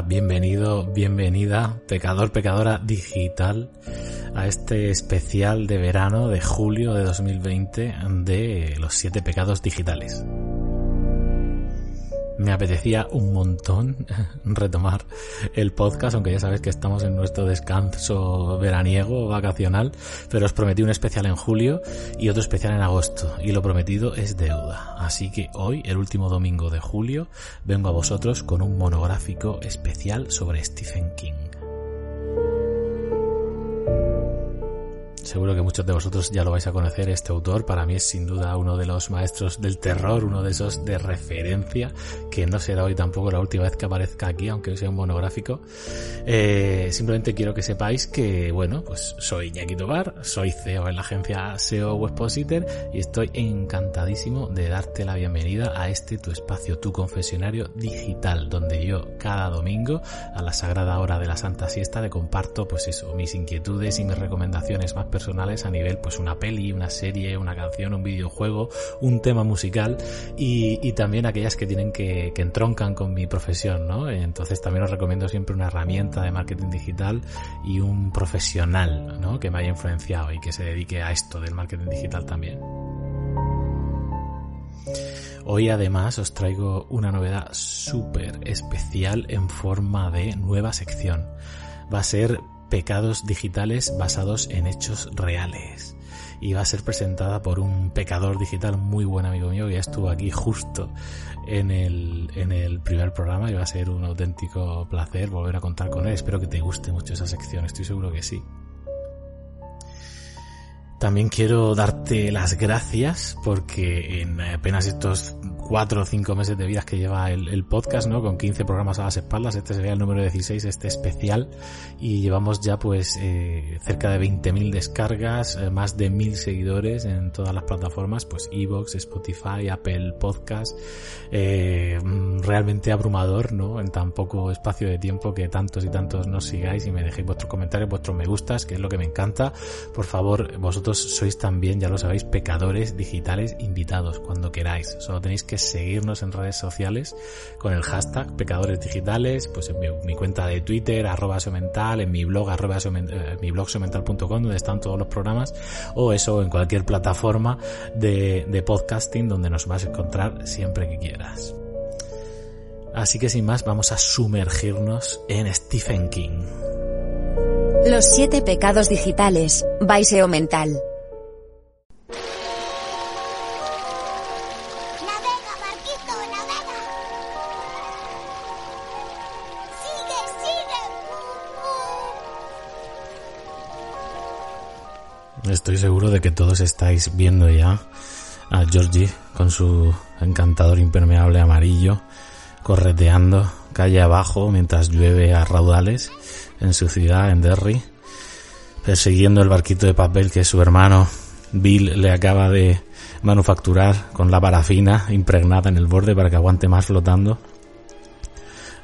Bienvenido, bienvenida, pecador, pecadora digital, a este especial de verano de julio de 2020 de los siete pecados digitales me apetecía un montón retomar el podcast, aunque ya sabes que estamos en nuestro descanso veraniego, vacacional, pero os prometí un especial en julio y otro especial en agosto, y lo prometido es deuda. Así que hoy, el último domingo de julio, vengo a vosotros con un monográfico especial sobre Stephen King. Seguro que muchos de vosotros ya lo vais a conocer, este autor para mí es sin duda uno de los maestros del terror, uno de esos de referencia, que no será hoy tampoco la última vez que aparezca aquí, aunque sea un monográfico. Eh, simplemente quiero que sepáis que, bueno, pues soy Iñaki Tobar, soy CEO en la agencia SEO Webpositor y estoy encantadísimo de darte la bienvenida a este tu espacio, tu confesionario digital, donde yo cada domingo a la sagrada hora de la Santa Siesta te comparto pues eso, mis inquietudes y mis recomendaciones más personales a nivel pues una peli, una serie, una canción, un videojuego, un tema musical y, también aquellas que tienen que, que entroncan con mi profesión, ¿no? Entonces también os recomiendo siempre una herramienta de marketing digital y un profesional, ¿no? Que me haya influenciado y que se dedique a esto del marketing digital también. Hoy además os traigo una novedad súper especial en forma de nueva sección. Va a ser pecados digitales basados en hechos reales. Y va a ser presentada por un pecador digital muy buen amigo mío que ya estuvo aquí justo en el, en el primer programa y va a ser un auténtico placer volver a contar con él. Espero que te guste mucho esa sección, estoy seguro que sí. También quiero darte las gracias porque en apenas estos cuatro o cinco meses de vida que lleva el, podcast, ¿no? Con 15 programas a las espaldas. Este sería el número 16, este especial. Y llevamos ya pues eh, cerca de 20.000 descargas, eh, más de 1.000 seguidores en todas las plataformas, pues Evox, Spotify, Apple Podcast. Eh, realmente abrumador, ¿no? En tan poco espacio de tiempo que tantos y tantos nos sigáis y me dejéis vuestros comentarios, vuestros me gustas, que es lo que me encanta. Por favor, vosotros sois también, ya lo sabéis, pecadores digitales invitados cuando queráis. Solo tenéis que seguirnos en redes sociales con el hashtag pecadores digitales, pues en mi, cuenta de Twitter, arroba mental, en mi blog, arroba eh, mi donde están todos los programas, o eso en cualquier plataforma de, de podcasting donde nos vas a encontrar siempre que quieras. Así que sin más, vamos a sumergirnos en Stephen King. Los siete pecados digitales, Baiseo Mental. Estoy seguro de que todos estáis viendo ya a Georgie con su encantador impermeable amarillo correteando calle abajo mientras llueve a raudales en su ciudad, en Derry, persiguiendo el barquito de papel que su hermano Bill le acaba de manufacturar con la parafina impregnada en el borde para que aguante más flotando.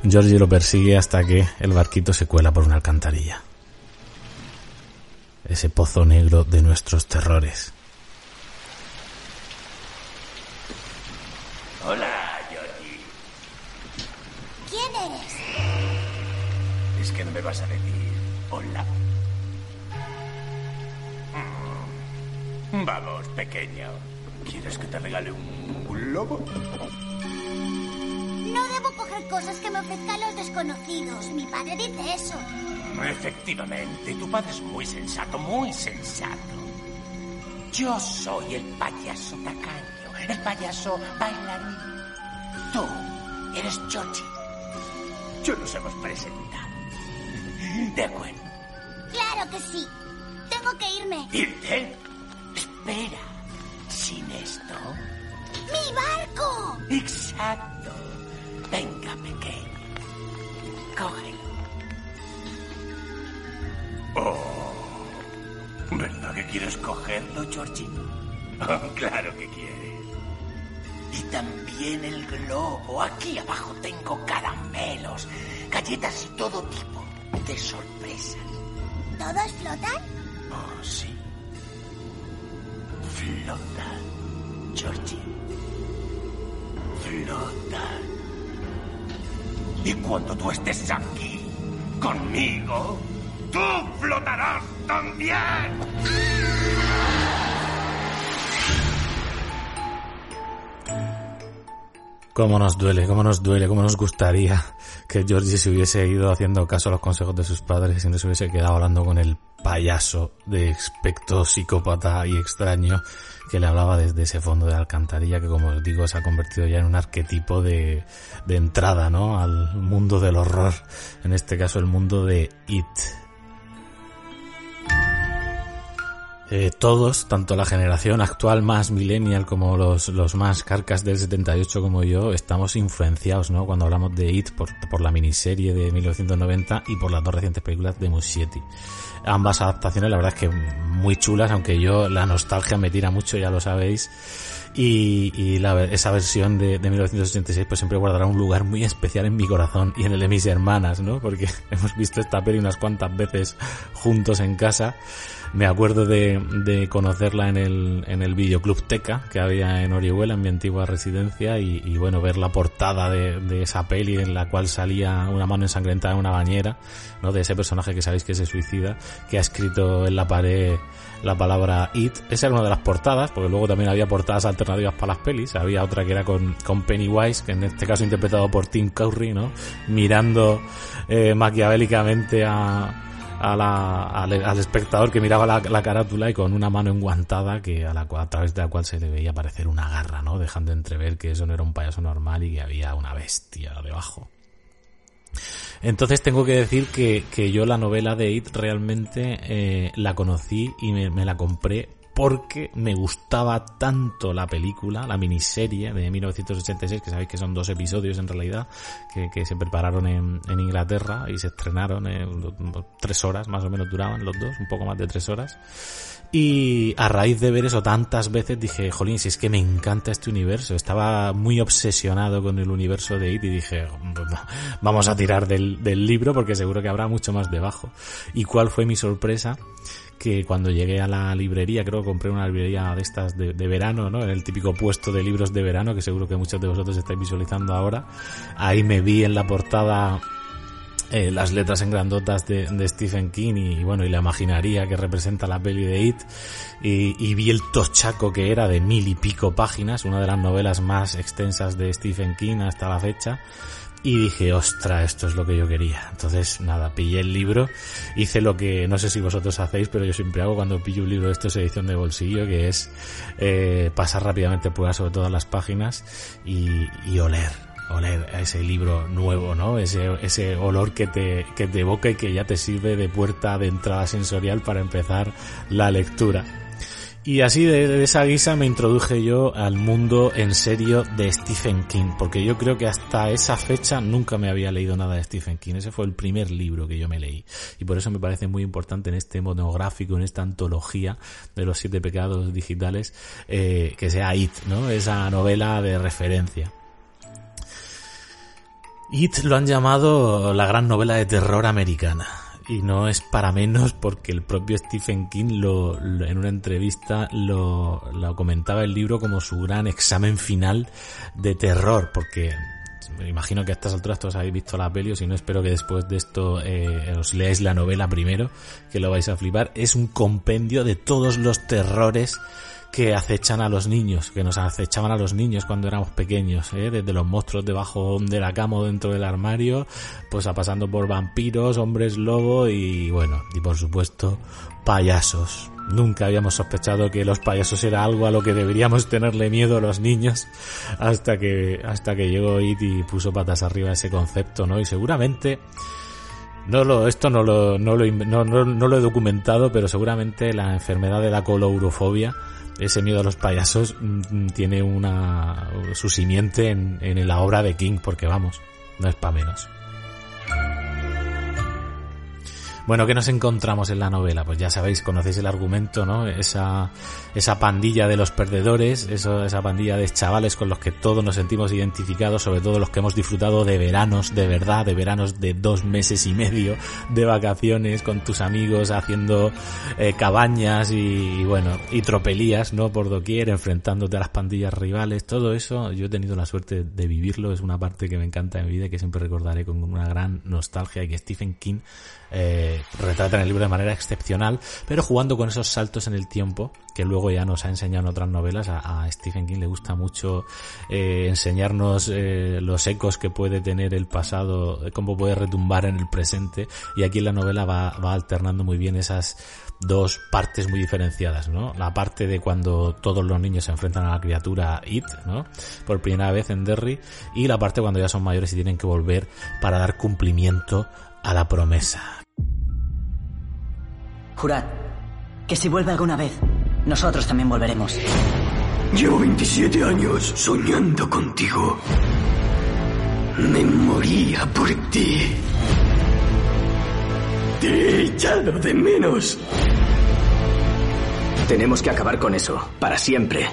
Georgie lo persigue hasta que el barquito se cuela por una alcantarilla ese pozo negro de nuestros terrores. Hola, Georgie. ¿Quién eres? Es que no me vas a decir hola. Mm. Vamos, pequeño. ¿Quieres que te regale un globo? No debo coger cosas que me ofrezcan los desconocidos. Mi padre dice eso. Efectivamente, tu padre es muy sensato, muy sensato. Yo soy el payaso tacaño, el payaso bailarín. Tú eres Georgie. Yo nos hemos presentado. ¿De acuerdo? Claro que sí. Tengo que irme. ¿Irte? Espera. ¿Sin esto? ¡Mi barco! Exacto. Venga, pequeño. Cógelo. Oh. ¿Verdad que quieres cogerlo, Georgie? claro que quieres. Y también el globo. Aquí abajo tengo caramelos, galletas y todo tipo de sorpresas. ¿Todos flotan? Oh, sí. Flotan, Georgie. Flotan. Y cuando tú estés aquí, conmigo, tú flotarás también. Cómo nos duele, cómo nos duele, cómo nos gustaría que Georgie se hubiese ido haciendo caso a los consejos de sus padres y no se hubiese quedado hablando con el payaso de aspecto psicópata y extraño que le hablaba desde ese fondo de la alcantarilla que como os digo se ha convertido ya en un arquetipo de, de entrada, ¿no? Al mundo del horror, en este caso el mundo de It. Eh, todos, tanto la generación actual más millennial como los, los más carcas del 78 como yo, estamos influenciados, ¿no? Cuando hablamos de It por, por la miniserie de 1990 y por las dos recientes películas de Muschietti. Ambas adaptaciones, la verdad es que muy chulas, aunque yo la nostalgia me tira mucho, ya lo sabéis. Y, y la, esa versión de, de 1986 pues siempre guardará un lugar muy especial en mi corazón y en el de mis hermanas, ¿no? Porque hemos visto esta peli unas cuantas veces juntos en casa me acuerdo de, de conocerla en el, en el videoclub Teca que había en Orihuela, en mi antigua residencia, y, y bueno, ver la portada de, de, esa peli en la cual salía una mano ensangrentada en una bañera, ¿no? De ese personaje que sabéis que se suicida, que ha escrito en la pared la palabra It. Esa era una de las portadas, porque luego también había portadas alternativas para las pelis. Había otra que era con, con Pennywise, que en este caso interpretado por Tim Curry, ¿no? Mirando eh, maquiavélicamente a, al, al, espectador que miraba la, la, carátula y con una mano enguantada que a, la, a través de la cual se le veía aparecer una garra, ¿no? Dejando entrever que eso no era un payaso normal y que había una bestia debajo. Entonces tengo que decir que, que yo la novela de It realmente eh, la conocí y me la compré porque me gustaba tanto la película, la miniserie de 1986, que sabéis que son dos episodios en realidad, que, se prepararon en, Inglaterra y se estrenaron en tres horas, más o menos duraban los dos, un poco más de tres horas. Y a raíz de ver eso tantas veces dije, jolín, si es que me encanta este universo. Estaba muy obsesionado con el universo de It y dije, vamos a tirar del libro porque seguro que habrá mucho más debajo. ¿Y cuál fue mi sorpresa? Que cuando llegué a la librería, creo que compré una librería de estas de, de, verano, ¿no? En el típico puesto de libros de verano que seguro que muchos de vosotros estáis visualizando ahora. Ahí me vi en la portada eh, las letras en grandotas de, de, Stephen King y, bueno, y la imaginaría que representa la peli de It y, y, vi el tochaco que era de mil y pico páginas, una de las novelas más extensas de Stephen King hasta la fecha y dije, ostra, esto es lo que yo quería. Entonces, nada, pillé el libro, hice lo que no sé si vosotros hacéis, pero yo siempre hago cuando pillo un libro de esto es edición de bolsillo, que es eh, pasar rápidamente pruebas sobre todas las páginas y, y oler, oler a ese libro nuevo, ¿no? Ese, ese olor que te, que te evoca y que ya te sirve de puerta de entrada sensorial para empezar la lectura. Y así de, esa guisa me introduje yo al mundo en serio de Stephen King, porque yo creo que hasta esa fecha nunca me había leído nada de Stephen King. Ese fue el primer libro que yo me leí. Y por eso me parece muy importante en este monográfico, en esta antología de los siete pecados digitales, eh, que sea It, ¿no? Esa novela de referencia. It lo han llamado la gran novela de terror americana y no es para menos porque el propio Stephen King lo, lo, en una entrevista lo, lo, comentaba el libro como su gran examen final de terror porque me imagino que a estas alturas todos habéis visto la peli o si no espero que después de esto eh, os leáis la novela primero que lo vais a flipar. Es un compendio de todos los terrores que acechan a los niños, que nos acechaban a los niños cuando éramos pequeños, ¿eh? desde los monstruos debajo de la cama o dentro del armario, pues a pasando por vampiros, hombres lobo y bueno, y por supuesto payasos. Nunca habíamos sospechado que los payasos era algo a lo que deberíamos tenerle miedo los niños hasta que hasta que llegó It y puso patas arriba ese concepto, ¿no? Y seguramente no lo, esto no lo, no lo, no, no, no lo he documentado, pero seguramente la enfermedad de la colourofobia ese miedo a los payasos tiene una su simiente en, en la obra de King, porque vamos, no es para menos. Bueno, ¿qué nos encontramos en la novela? Pues ya sabéis, conocéis el argumento, ¿no? Esa, esa pandilla de los perdedores, eso, esa pandilla de chavales con los que todos nos sentimos identificados, sobre todo los que hemos disfrutado de veranos de verdad, de veranos de dos meses y medio, de vacaciones con tus amigos, haciendo eh, cabañas y, bueno, y tropelías, ¿no? Por doquier, enfrentándote a las pandillas rivales, todo eso, yo he tenido la suerte de vivirlo, es una parte que me encanta en mi vida y que siempre recordaré con una gran nostalgia y que Stephen King eh, retrata en el libro de manera excepcional, pero jugando con esos saltos en el tiempo que luego ya nos ha enseñado en otras novelas. A, Stephen King le gusta mucho eh, enseñarnos eh, los ecos que puede tener el pasado, cómo puede retumbar en el presente, y aquí en la novela va, va alternando muy bien esas dos partes muy diferenciadas, ¿no? La parte de cuando todos los niños se enfrentan a la criatura It, ¿no? Por primera vez en Derry, y la parte cuando ya son mayores y tienen que volver para dar cumplimiento a la promesa. Jurad que si vuelve alguna vez, nosotros también volveremos. Llevo 27 años soñando contigo. Me moría por ti. Te he echado de menos. Tenemos que acabar con eso, para siempre.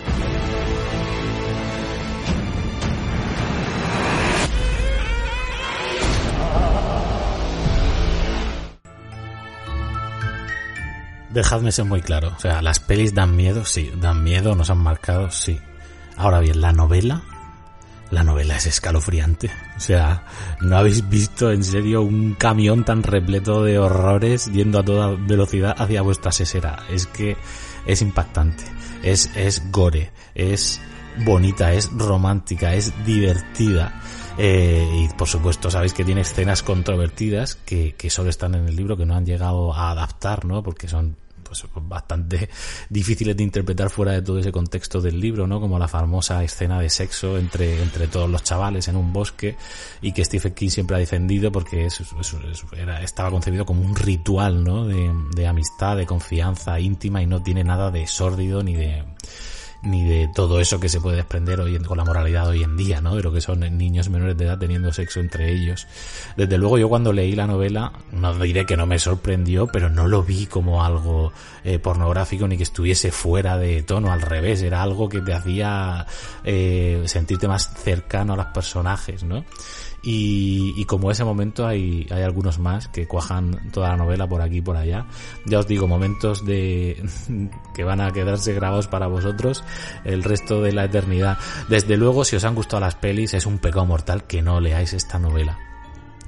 Dejadme ser muy claro. O sea, las pelis dan miedo, sí. Dan miedo, nos han marcado, sí. Ahora bien, la novela. La novela es escalofriante. O sea, no habéis visto en serio un camión tan repleto de horrores yendo a toda velocidad hacia vuestra sesera. Es que es impactante. Es, es gore. Es bonita, es romántica, es divertida. Eh, y por supuesto sabéis que tiene escenas controvertidas que, que solo están en el libro, que no han llegado a adaptar, ¿no? Porque son pues, bastante difíciles de interpretar fuera de todo ese contexto del libro, ¿no? Como la famosa escena de sexo entre, entre todos los chavales en un bosque y que Stephen King siempre ha defendido porque eso, era, estaba concebido como un ritual, ¿no? De, de amistad, de confianza íntima y no tiene nada de sórdido ni de ni de todo eso que se puede desprender hoy en, con la moralidad hoy en día, ¿no? De lo que son niños menores de edad teniendo sexo entre ellos. Desde luego yo cuando leí la novela, no diré que no me sorprendió, pero no lo vi como algo eh, pornográfico ni que estuviese fuera de tono, al revés, era algo que te hacía eh, sentirte más cercano a los personajes, ¿no? Y, como ese momento hay, hay algunos más que cuajan toda la novela por aquí y por allá. Ya os digo, momentos de que van a quedarse grabados para vosotros el resto de la eternidad. Desde luego, si os han gustado las pelis, es un pecado mortal que no leáis esta novela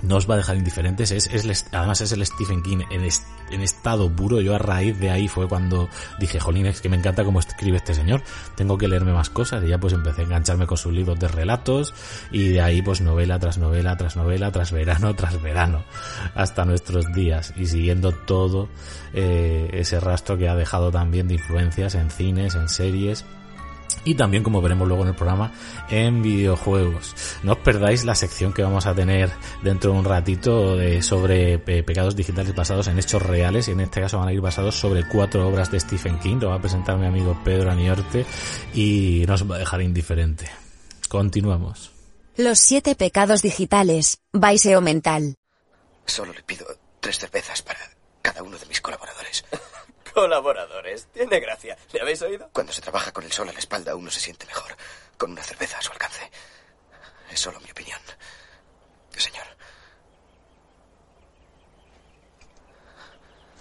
no os va a dejar indiferentes. Es, es, además es el Stephen King en, en, estado puro. Yo a raíz de ahí fue cuando dije, jolín, es que me encanta cómo escribe este señor. Tengo que leerme más cosas. Y ya pues empecé a engancharme con sus libros de relatos. Y de ahí pues novela tras novela, tras novela, tras verano, tras verano. Hasta nuestros días. Y siguiendo todo eh, ese rastro que ha dejado también de influencias en cines, en series y también, como veremos luego en el programa, en videojuegos. No os perdáis la sección que vamos a tener dentro de un ratito de, sobre eh, pecados digitales basados en hechos reales y en este caso van a ir basados sobre cuatro obras de Stephen King. Lo va a presentar mi amigo Pedro Aniorte y nos va a dejar indiferente. Continuamos. Los siete pecados digitales, Baiseo Mental. Solo le pido tres cervezas para cada uno de mis colaboradores. Colaboradores. Tiene gracia. ¿Le habéis oído? Cuando se trabaja con el sol a la espalda uno se siente mejor. Con una cerveza a su alcance. Es solo mi opinión. Señor.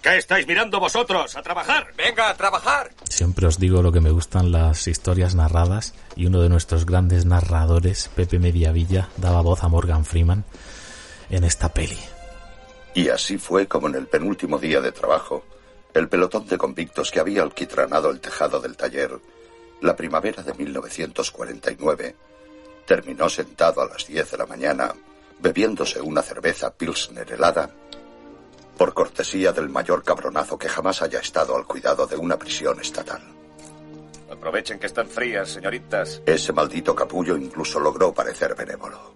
¿Qué estáis mirando vosotros? ¡A trabajar! ¡Venga, a trabajar! Siempre os digo lo que me gustan las historias narradas y uno de nuestros grandes narradores, Pepe Mediavilla, daba voz a Morgan Freeman en esta peli. Y así fue como en el penúltimo día de trabajo el pelotón de convictos que había alquitranado el tejado del taller la primavera de 1949 terminó sentado a las 10 de la mañana bebiéndose una cerveza pilsner helada por cortesía del mayor cabronazo que jamás haya estado al cuidado de una prisión estatal. Aprovechen que están frías, señoritas. Ese maldito capullo incluso logró parecer benévolo.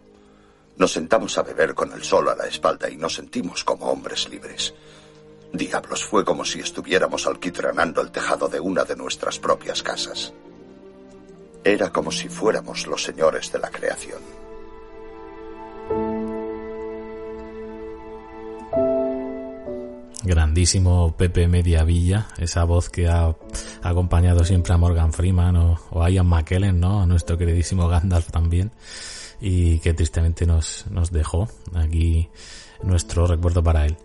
Nos sentamos a beber con el sol a la espalda y nos sentimos como hombres libres. Diablos, fue como si estuviéramos alquitranando el tejado de una de nuestras propias casas. Era como si fuéramos los señores de la creación. grandísimo Pepe Mediavilla, esa voz que ha acompañado siempre a Morgan Freeman o, a Ian McKellen, ¿no? A nuestro queridísimo Gandalf también, y que tristemente nos, nos dejó aquí nuestro recuerdo para él.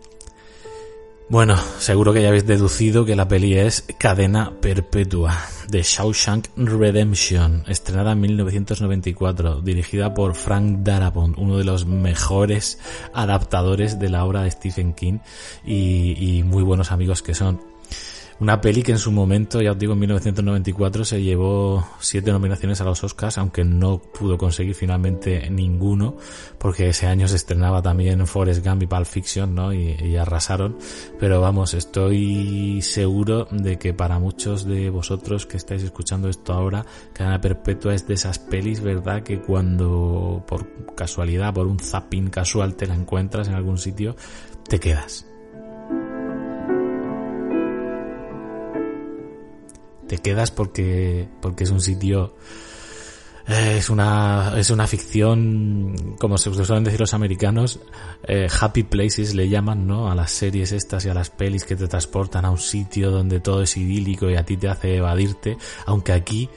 Bueno, seguro que ya habéis deducido que la peli es Cadena Perpetua, de Shawshank Redemption, estrenada en 1994, dirigida por Frank Darabont, uno de los mejores adaptadores de la obra de Stephen King y, y muy buenos amigos que son. Una peli que en su momento, ya os digo, en 1994 se llevó siete nominaciones a los Oscars, aunque no pudo conseguir finalmente ninguno, porque ese año se estrenaba también Forrest Gump y Pulp Fiction, ¿no? Y, arrasaron. Pero vamos, estoy seguro de que para muchos de vosotros que estáis escuchando esto ahora, Cadena Perpetua es de esas pelis, ¿verdad? Que cuando por casualidad, por un zapping casual te la encuentras en algún sitio, te quedas te quedas porque, porque es un sitio, eh, es una, es una ficción, como se suelen decir los americanos, eh, happy places le llaman, ¿no? A las series estas y a las pelis que te transportan a un sitio donde todo es idílico y a ti te hace evadirte, aunque aquí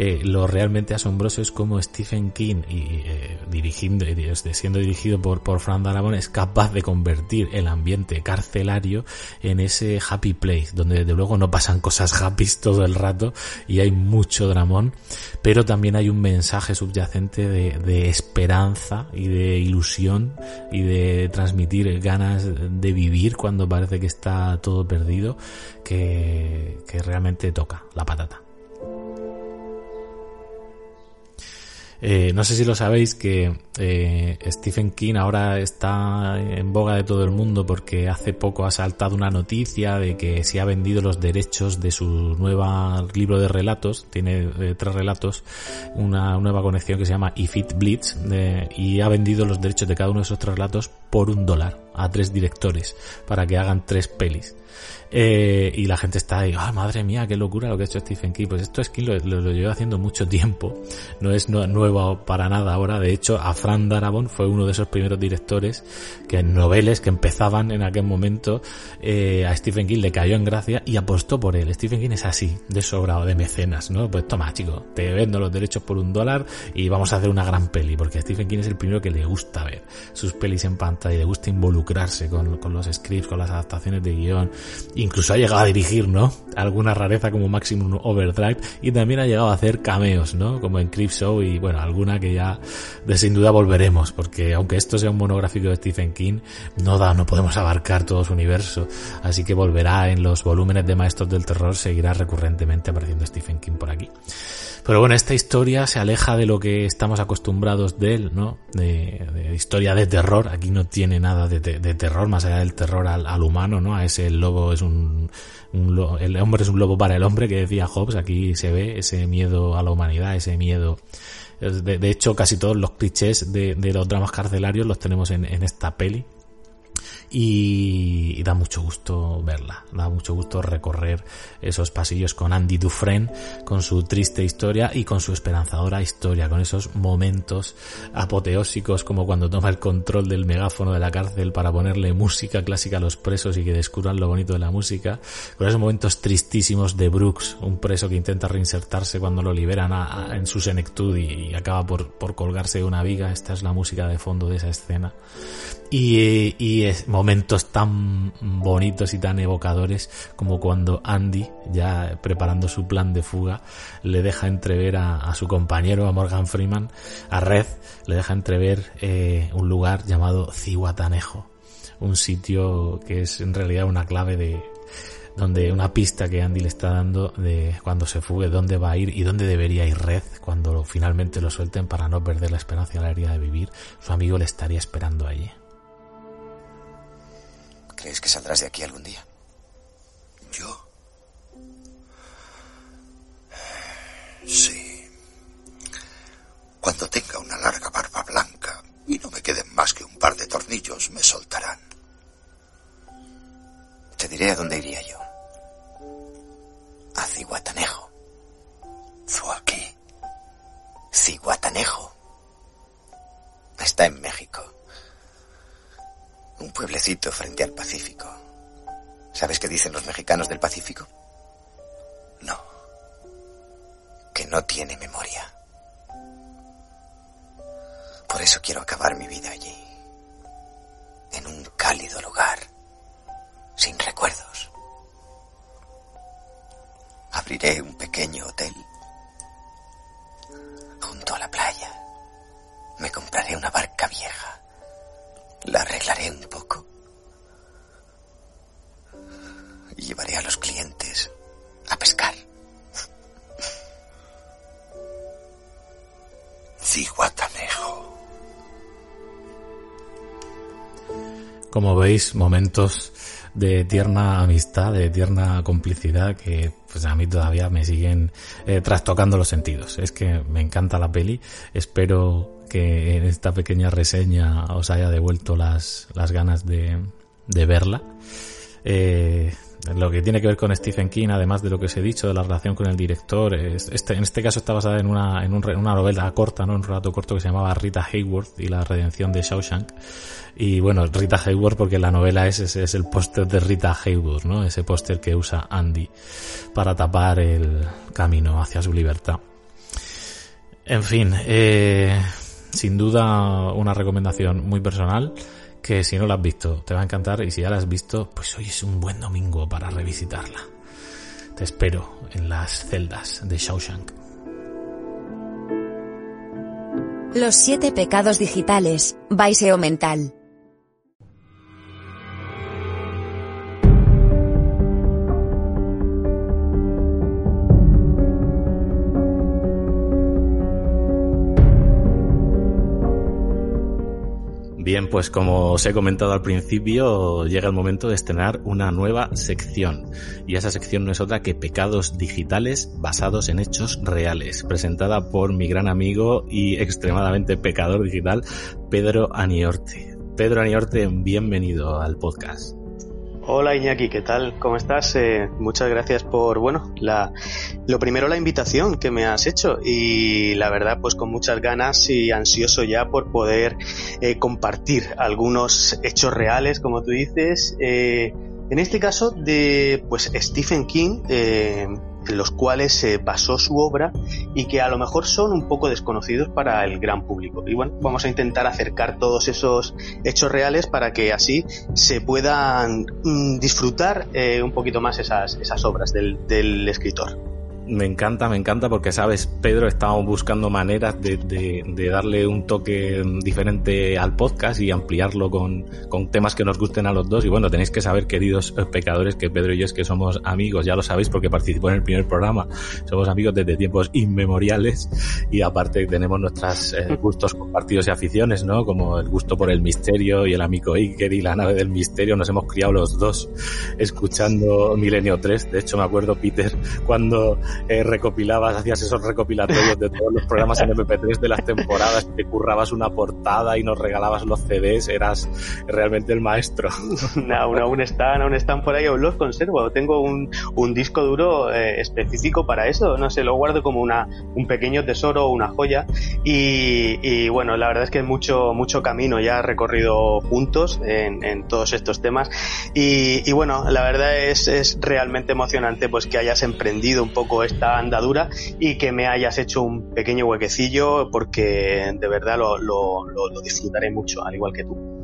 eh, lo realmente asombroso es como Stephen King y eh, dirigiendo, siendo dirigido por, por Frank Darabont es capaz de convertir el ambiente carcelario en ese happy place, donde de luego no pasan cosas happy todo el rato y hay mucho dramón, pero también hay un mensaje subyacente de, esperanza y de ilusión y de transmitir ganas de vivir cuando parece que está todo perdido, que realmente toca la patata. Eh, no sé si lo sabéis que eh, Stephen King ahora está en boga de todo el mundo porque hace poco ha saltado una noticia de que se ha vendido los derechos de su nueva libro de relatos, tiene eh, tres relatos, una nueva conexión que se llama If It Bleeds y ha vendido los derechos de cada uno de esos tres relatos por un dólar a tres directores para que hagan tres pelis. Eh, y la gente está ahí, ah, madre mía, qué locura lo que ha hecho Stephen King. Pues esto es que lo, lleva haciendo mucho tiempo, no es nuevo para nada ahora. De hecho, a Fran Darabont fue uno de esos primeros directores que en noveles que empezaban en aquel momento, eh, a Stephen King le cayó en gracia y apostó por él. Stephen King es así, de sobrado, de mecenas, ¿no? Pues toma, chico, te vendo los derechos por un dólar y vamos a hacer una gran peli, porque Stephen King es el primero que le gusta ver sus pelis en pantalla, le gusta involucrarse con, los scripts, con las adaptaciones de guion incluso ha llegado a dirigir, ¿no? Alguna rareza como Maximum Overdrive y también ha llegado a hacer cameos, ¿no? Como en Creep Show y bueno, alguna que ya de sin duda volveremos, porque aunque esto sea un monográfico de Stephen King, no da, no podemos abarcar todo su universo, así que volverá en los volúmenes de Maestros del Terror, seguirá recurrentemente apareciendo Stephen King por aquí. Pero bueno, esta historia se aleja de lo que estamos acostumbrados de él, ¿no? De, historia de terror. Aquí no tiene nada de, terror, más allá del terror al, humano, ¿no? A ese lobo es un, el hombre es un lobo para el hombre que decía Hobbes. Aquí se ve ese miedo a la humanidad, ese miedo. De, hecho, casi todos los clichés de, los dramas carcelarios los tenemos en, en esta peli y, da mucho gusto verla, da mucho gusto recorrer esos pasillos con Andy Dufresne, con su triste historia y con su esperanzadora historia, con esos momentos apoteósicos como cuando toma el control del megáfono de la cárcel para ponerle música clásica a los presos y que descubran lo bonito de la música, con esos momentos tristísimos de Brooks, un preso que intenta reinsertarse cuando lo liberan en su senectud y, acaba por, por colgarse de una viga, esta es la música de fondo de esa escena y, y es momentos tan bonitos y tan evocadores como cuando Andy, ya preparando su plan de fuga, le deja entrever a, su compañero, a Morgan Freeman, a Red, le deja entrever eh, un lugar llamado Cihuatanejo, un sitio que es en realidad una clave de donde una pista que Andy le está dando de cuando se fugue, dónde va a ir y dónde debería ir Red cuando finalmente lo suelten para no perder la esperanza y la alegría de vivir. Su amigo le estaría esperando allí. ¿Crees que saldrás de aquí algún día? ¿Yo? Sí. Cuando tenga una larga barba blanca y no me queden más que un par de tornillos, me soltarán. Te diré a dónde iría yo. A Ciguatanejo. ¿Zuaki? Ciguatanejo. Está en México. Un pueblecito frente al Pacífico. ¿Sabes qué dicen los mexicanos del Pacífico? No. Que no tiene memoria. Por eso quiero acabar mi vida allí. En un cálido lugar. Sin recuerdos. Abriré un pequeño hotel. Junto a la playa. Me compraré una barca vieja. La arreglaré un poco. Y llevaré a los clientes a pescar. Ciguatanejo. Como veis, momentos de tierna amistad, de tierna complicidad que pues a mí todavía me siguen eh, trastocando los sentidos. Es que me encanta la peli. Espero que en esta pequeña reseña os haya devuelto las, las ganas de, de verla. Eh, lo que tiene que ver con Stephen King, además de lo que os he dicho de la relación con el director, es, este, en este caso está basada en una, en, un, una novela corta, ¿no? un relato corto que se llamaba Rita Hayworth y la redención de Shawshank. Y bueno, Rita Hayworth porque la novela es, es, es el póster de Rita Hayworth, ¿no? ese póster que usa Andy para tapar el camino hacia su libertad. En fin, eh, sin duda una recomendación muy personal que si no la has visto te va a encantar y si ya la has visto, pues hoy es un buen domingo para revisitarla. Te espero en las celdas de Shawshank. Los siete pecados digitales, Baiseo Mental. Bien, pues como os he comentado al principio, llega el momento de estrenar una nueva sección. Y esa sección no es otra que Pecados Digitales basados en hechos reales, presentada por mi gran amigo y extremadamente pecador digital, Pedro Aniorte. Pedro Aniorte, bienvenido al podcast. Hola Iñaki, ¿qué tal? ¿Cómo estás? Eh, muchas gracias por, bueno, la, lo primero la invitación que me has hecho y la verdad pues con muchas ganas y ansioso ya por poder eh, compartir algunos hechos reales, como tú dices, eh, en este caso de pues Stephen King, los cuales se basó su obra y que a lo mejor son un poco desconocidos para el gran público. Y bueno, vamos a intentar acercar todos esos hechos reales para que así se puedan mm, disfrutar eh, un poquito más esas, esas obras del, del escritor me encanta, me encanta porque, sabes, Pedro, estábamos buscando maneras de, de, de, darle un toque diferente al podcast y ampliarlo con, con, temas que nos gusten a los dos. Y bueno, tenéis que saber, queridos pecadores, que Pedro y yo es que somos amigos, ya lo sabéis porque participó en el primer programa. Somos amigos desde tiempos inmemoriales y aparte tenemos nuestros eh, gustos compartidos y aficiones, ¿no? Como el gusto por el misterio y el amigo Iker y la nave del misterio. Nos hemos criado los dos escuchando Milenio 3. De hecho, me acuerdo, Peter, cuando eh, recopilabas, hacías esos recopilatorios de todos los programas en MP3 de las temporadas, te currabas una portada y nos regalabas los CDs, eras realmente el maestro. aún, aún están, aún están por ahí, aún los conservo. Tengo un, un disco duro eh, específico para eso, no sé, lo guardo como una, un pequeño tesoro, una joya. Y, y bueno, la verdad es que mucho, mucho camino ya recorrido juntos en, en todos estos temas. Y, y, bueno, la verdad es, es realmente emocionante pues que hayas emprendido un poco esta andadura y que me hayas hecho un pequeño huequecillo porque de verdad lo, lo, lo, lo disfrutaré mucho, al igual que tú.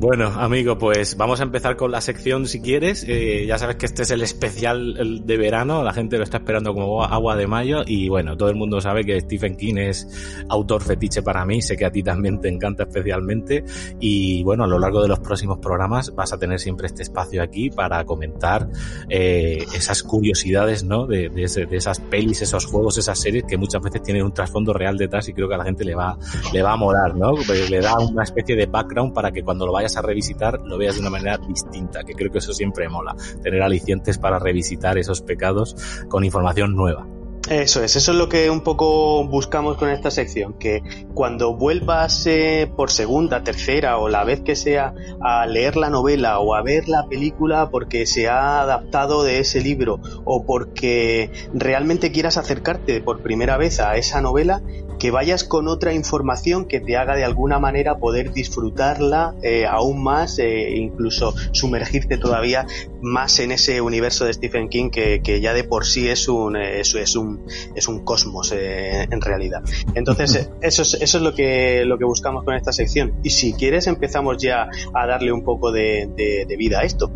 Bueno, amigo, pues vamos a empezar con la sección si quieres. Eh, ya sabes que este es el especial de verano, la gente lo está esperando como agua de mayo y bueno, todo el mundo sabe que Stephen King es autor fetiche para mí, sé que a ti también te encanta especialmente y bueno, a lo largo de los próximos programas vas a tener siempre este espacio aquí para comentar eh, esas curiosidades, ¿no? De, esas pelis, esos juegos, esas series que muchas veces tienen un trasfondo real detrás y creo que a la gente le va, le va a molar, ¿no? Le da una especie de background para que cuando lo a revisitar lo veas de una manera distinta, que creo que eso siempre mola, tener alicientes para revisitar esos pecados con información nueva. Eso es, eso es lo que un poco buscamos con esta sección, que cuando vuelvas eh, por segunda, tercera o la vez que sea a leer la novela o a ver la película porque se ha adaptado de ese libro o porque realmente quieras acercarte por primera vez a esa novela, que vayas con otra información que te haga de alguna manera poder disfrutarla eh, aún más e incluso sumergirte todavía más en ese universo de Stephen King que, ya de por sí es un, es, es un, es un cosmos eh, en realidad. Entonces, eso es, eso es lo que, lo que buscamos con esta sección. Y si quieres, empezamos ya a darle un poco de, de, de vida a esto.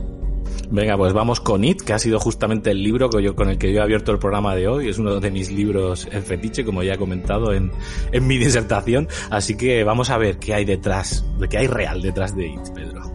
Venga, pues vamos con It, que ha sido justamente el libro que yo, con el que yo he abierto el programa de hoy. Es uno de mis libros en fetiche, como ya he comentado en, en mi disertación. Así que vamos a ver qué hay detrás, qué hay real detrás de It, Pedro.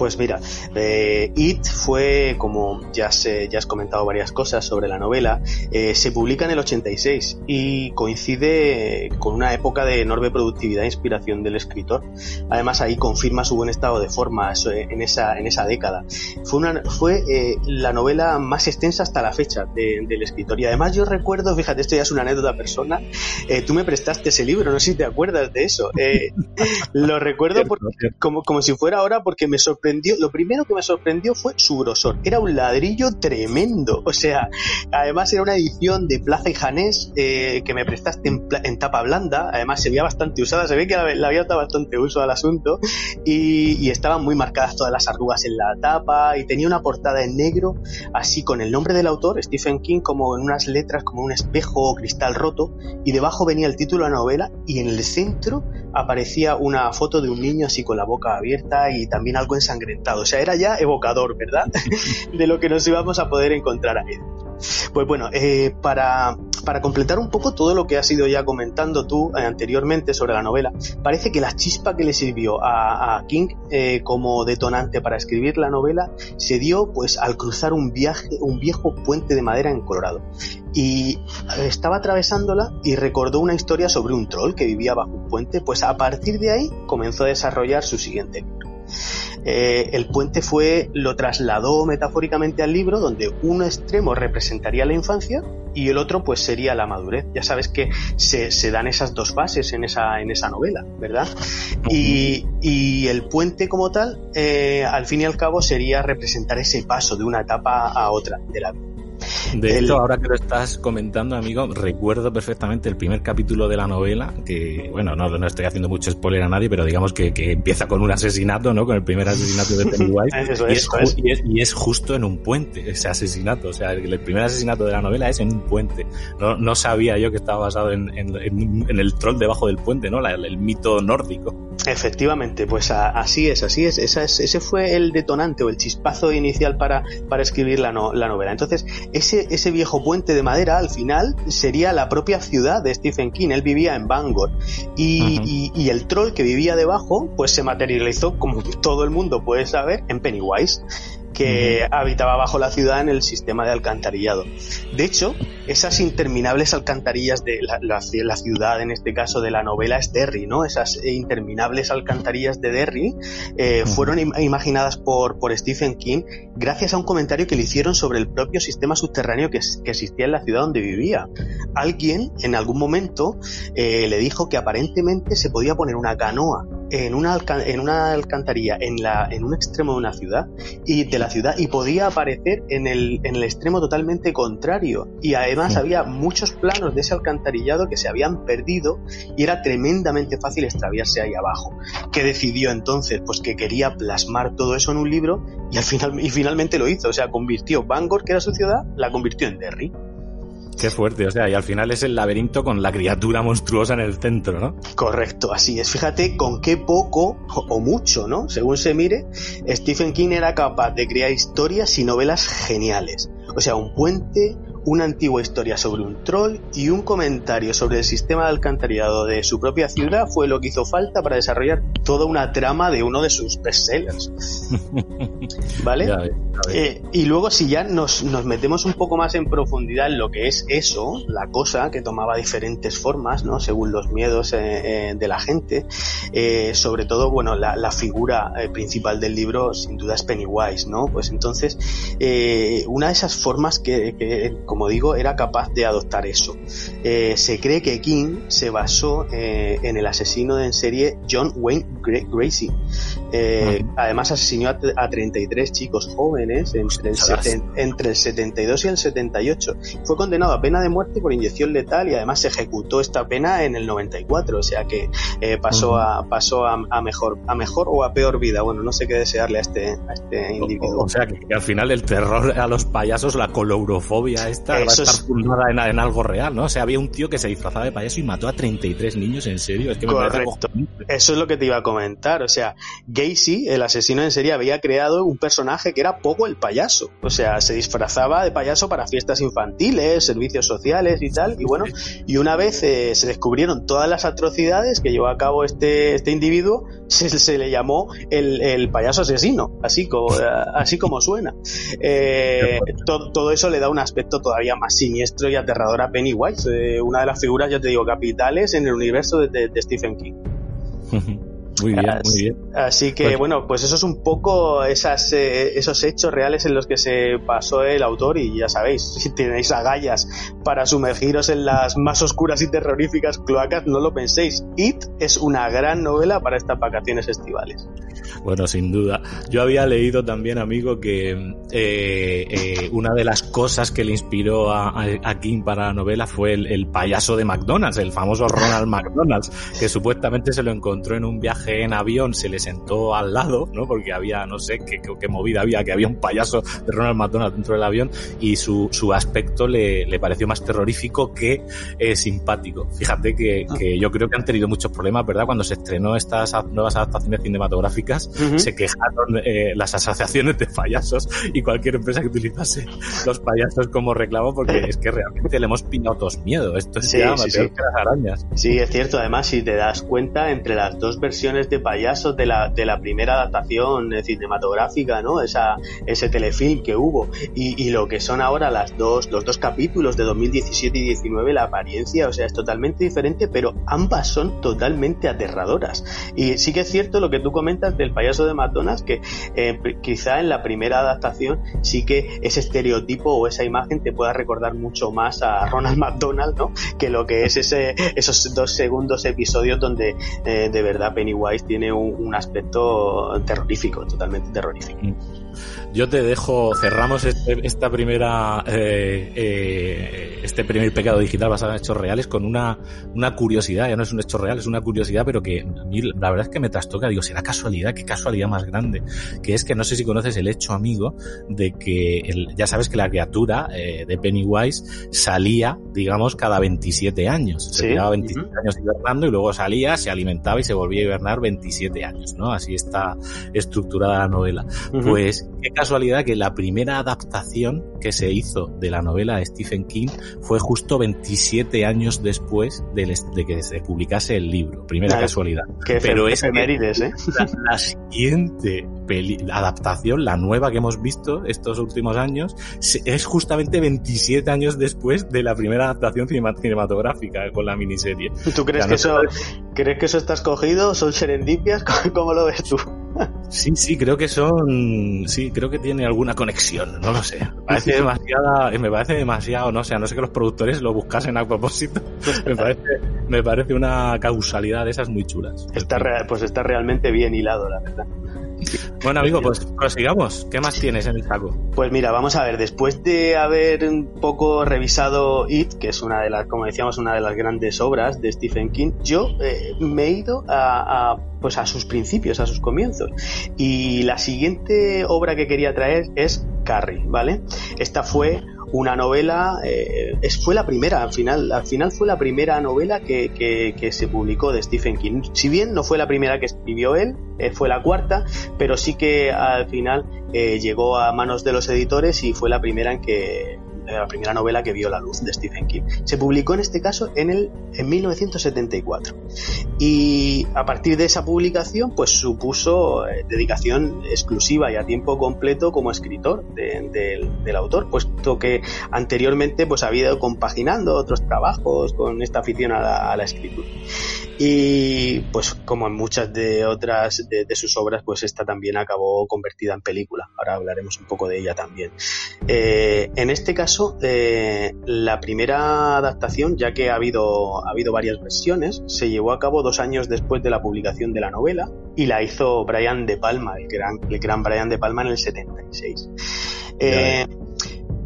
Pues mira, eh, It fue, como ya, se, ya has comentado varias cosas sobre la novela, eh, se publica en el 86 y coincide con una época de enorme productividad e inspiración del escritor. Además ahí confirma su buen estado de forma en esa, en esa década. Fue, una, fue eh, la novela más extensa hasta la fecha de, del escritor. Y además yo recuerdo, fíjate, esto ya es una anécdota personal, eh, tú me prestaste ese libro, no sé si te acuerdas de eso. Eh, lo recuerdo como, como si fuera ahora porque me sorprendió lo primero que me sorprendió fue su grosor. Era un ladrillo tremendo. O sea, además era una edición de Plaza y Janés eh, que me prestaste en, en, tapa blanda. Además se veía bastante usada, se ve que le había dado bastante uso al asunto. Y, y, estaban muy marcadas todas las arrugas en la tapa y tenía una portada en negro, así con el nombre del autor, Stephen King, como en unas letras, como un espejo o cristal roto. Y debajo venía el título de la novela y en el centro aparecía una foto de un niño así con la boca abierta y también algo ensangrentado. O sea, era ya evocador, ¿verdad? de lo que nos íbamos a poder encontrar ahí. Pues bueno, eh, para, para, completar un poco todo lo que has ido ya comentando tú eh, anteriormente sobre la novela, parece que la chispa que le sirvió a, a King eh, como detonante para escribir la novela se dio pues al cruzar un viaje, un viejo puente de madera en Colorado. Y estaba atravesándola y recordó una historia sobre un troll que vivía bajo un puente, pues a partir de ahí comenzó a desarrollar su siguiente libro. Eh, el puente fue, lo trasladó metafóricamente al libro, donde un extremo representaría la infancia y el otro pues sería la madurez. Ya sabes que se, se dan esas dos fases en esa, en esa novela, ¿verdad? Y, y el puente como tal, eh, al fin y al cabo, sería representar ese paso de una etapa a otra de la vida. De el... hecho, ahora que lo estás comentando, amigo, recuerdo perfectamente el primer capítulo de la novela, que, bueno, no, no estoy haciendo mucho spoiler a nadie, pero digamos que, que empieza con un asesinato, ¿no? Con el primer asesinato de Pennywise. eso y, es, es, y, es, y, es, justo en un puente, ese asesinato. O sea, el, el, primer asesinato de la novela es en un puente. No, no sabía yo que estaba basado en, en, en, el troll debajo del puente, ¿no? La, el, el mito nórdico. Efectivamente, pues a, así es, así es. Esa es. Ese fue el detonante o el chispazo inicial para, para escribir la, no, la novela. Entonces, ese, ese viejo puente de madera al final sería la propia ciudad de Stephen King. Él vivía en Bangor. Y, uh -huh. y, y, el troll que vivía debajo, pues se materializó, como todo el mundo puede saber, en Pennywise que habitaba bajo la ciudad en el sistema de alcantarillado. De hecho, esas interminables alcantarillas de la, la, la, ciudad, en este caso de la novela, es Derry, ¿no? Esas interminables alcantarillas de Derry eh, fueron im imaginadas por, por Stephen King gracias a un comentario que le hicieron sobre el propio sistema subterráneo que, que existía en la ciudad donde vivía. Alguien, en algún momento, eh, le dijo que aparentemente se podía poner una canoa en una, en una alcantarilla en, la, en un extremo de una ciudad y de la ciudad y podía aparecer en el, en el extremo totalmente contrario. Y además sí. había muchos planos de ese alcantarillado que se habían perdido y era tremendamente fácil extraviarse ahí abajo. Que decidió entonces pues que quería plasmar todo eso en un libro y al final y finalmente lo hizo. O sea convirtió Bangor que era su ciudad la convirtió en Derry Qué fuerte, o sea, y al final es el laberinto con la criatura monstruosa en el centro, ¿no? Correcto, así es. Fíjate con qué poco o mucho, ¿no? Según se mire, Stephen King era capaz de crear historias y novelas geniales. O sea, un puente, una antigua historia sobre un troll y un comentario sobre el sistema de alcantarillado de su propia ciudad fue lo que hizo falta para desarrollar toda una trama de uno de sus bestsellers. ¿Vale? Ya ya. Eh, y luego si ya nos, nos, metemos un poco más en profundidad en lo que es eso, la cosa que tomaba diferentes formas, ¿no? Según los miedos eh, eh, de la gente, sobre todo, bueno, la, la figura principal del libro sin duda es Pennywise, ¿no? Pues entonces, una de esas formas que, que como digo, era capaz de adoptar eso. Eh, se cree que King se basó eh, en el asesino en serie John Wayne Gracie. Eh, además asesinó a, 33 chicos jóvenes entre el, entre el 72 y el 78. Fue condenado a pena de muerte por inyección letal y además se ejecutó esta pena en el 94, o sea que pasó, a, pasó a, mejor, a mejor o a peor vida. Bueno, no sé qué desearle a este, a este individuo. O, sea que, al final el terror a los payasos, la colourofobia esta, va a estar fundada en, algo real, ¿no? O sea, había un tío que se disfrazaba de payaso y mató a 33 niños, ¿en serio? Es que me Correcto. Eso es lo que te iba a comentar. O sea, Gacy, el asesino en serie, había creado un personaje que era poco el payaso. O sea, se disfrazaba de payaso para fiestas infantiles, servicios sociales y tal. Y bueno, y una vez eh, se descubrieron todas las atrocidades que llevó a cabo este, este individuo, se, le llamó el, payaso asesino, así como, eh, así como suena. Eh, todo, eso le da un aspecto todavía más siniestro y aterrador a Pennywise, una de las figuras, ya te digo, capitales en el universo de Stephen King. Muy bien, muy bien. Así que, pues- bueno, pues eso es un poco esas, eh, esos hechos reales en los que se pasó el autor y ya sabéis, si tenéis agallas para sumergiros en las más oscuras y terroríficas cloacas, no lo penséis. It es una gran novela para estas vacaciones estivales. Bueno, sin duda. Yo había leído también, amigo, que eh, eh, una de las cosas que le inspiró a, King para la novela fue el, el payaso de McDonald's, el famoso Ronald McDonald's, que supuestamente se lo encontró en un viaje en avión se le sentó al lado, ¿no? Porque había, no sé qué, qué movida había, que había un payaso de Ronald McDonald dentro del avión y su, su aspecto le, le pareció más terrorífico que eh, simpático. Fíjate que, ah. que, yo creo que han tenido muchos problemas, ¿verdad? Cuando se estrenó estas nuevas adaptaciones cinematográficas, se quejaron eh, las asociaciones de payasos y cualquier empresa que utilizase los payasos como reclamo porque es que realmente le hemos pillado todos miedo. Esto es ya sí, sí. que las arañas. Sí, es cierto. Además, si te das cuenta, entre las dos versiones de payasos de la, de la primera adaptación cinematográfica, ¿no? Esa, ese telefilm que hubo y, y, lo que son ahora las dos, los dos capítulos de 2017 y 19, la apariencia, o sea, es totalmente diferente, pero ambas son totalmente aterradoras. Y sí que es cierto lo que tú comentas del payaso de McDonald's, que eh, quizá en la primera adaptación sí que ese estereotipo o esa imagen te pueda recordar mucho más a Ronald McDonald, ¿no? Que lo que es ese, esos dos segundos episodios donde eh, de verdad Pennywise tiene un, aspecto terrorífico, totalmente terrorífico. Yo te dejo, cerramos este, esta primera, eh, eh, este primer pecado digital basado en hechos reales con una, una curiosidad, ya no es un hecho real, es una curiosidad, pero que a mí la verdad es que me trastoca, digo, será casualidad, qué casualidad más grande, que es que no sé si conoces el hecho, amigo, de que ya sabes que la criatura eh, de Pennywise salía, digamos, cada 27 años, se quedaba 27 años hibernando y luego salía, se alimentaba y se volvía a hibernar 27 años, ¿no? Así está estructurada la novela. Pues, qué casualidad que la primera adaptación que se hizo de la novela de Stephen King fue justo 27 años después de, que se publicase el libro. Primera casualidad. Pero es ¿eh? la, siguiente adaptación, la nueva que hemos visto estos últimos años, es justamente 27 años después de la primera adaptación cinematográfica con la miniserie. ¿Tú crees, que, eso, ¿crees que eso está escogido? ¿Son serendipias? ¿Cómo lo ves tú? Sí, sí, creo que son, sí, creo que tiene alguna conexión, no lo sé. Me parece demasiada, me parece demasiado, no sé, no sé que los productores lo buscasen a propósito. Me parece, me parece una causalidad de esas muy chulas. Está pues está realmente bien hilado, la verdad. Bueno, amigo, pues prosigamos. ¿Qué más tienes en el saco? Pues mira, vamos a ver, después de haber un poco revisado It, que es una de las, como decíamos, una de las grandes obras de Stephen King, yo eh, me he ido a, pues a sus principios, a sus comienzos. Y la siguiente obra que quería traer es Carrie, ¿vale? Esta fue una novela, eh, fue la primera, al final, al final fue la primera novela que, que, se publicó de Stephen King. Si bien no fue la primera que escribió él, eh, fue la cuarta, pero sí que al final eh, llegó a manos de los editores y fue la primera en que la primera novela que vio la luz de Stephen King. Se publicó en este caso en, el, en 1974. Y a partir de esa publicación, pues supuso eh, dedicación exclusiva y a tiempo completo como escritor del autor, puesto que anteriormente pues había ido compaginando otros trabajos con esta afición a la, a la escritura. Y pues como en muchas de otras de, sus obras, pues esta también acabó convertida en película. Ahora hablaremos un poco de ella también. Eh, en este caso, eh, la primera adaptación, ya que ha habido, ha habido varias versiones, se llevó a cabo dos años después de la publicación de la novela y la hizo Brian De Palma, el gran, el gran Brian De Palma en el 76. Eh,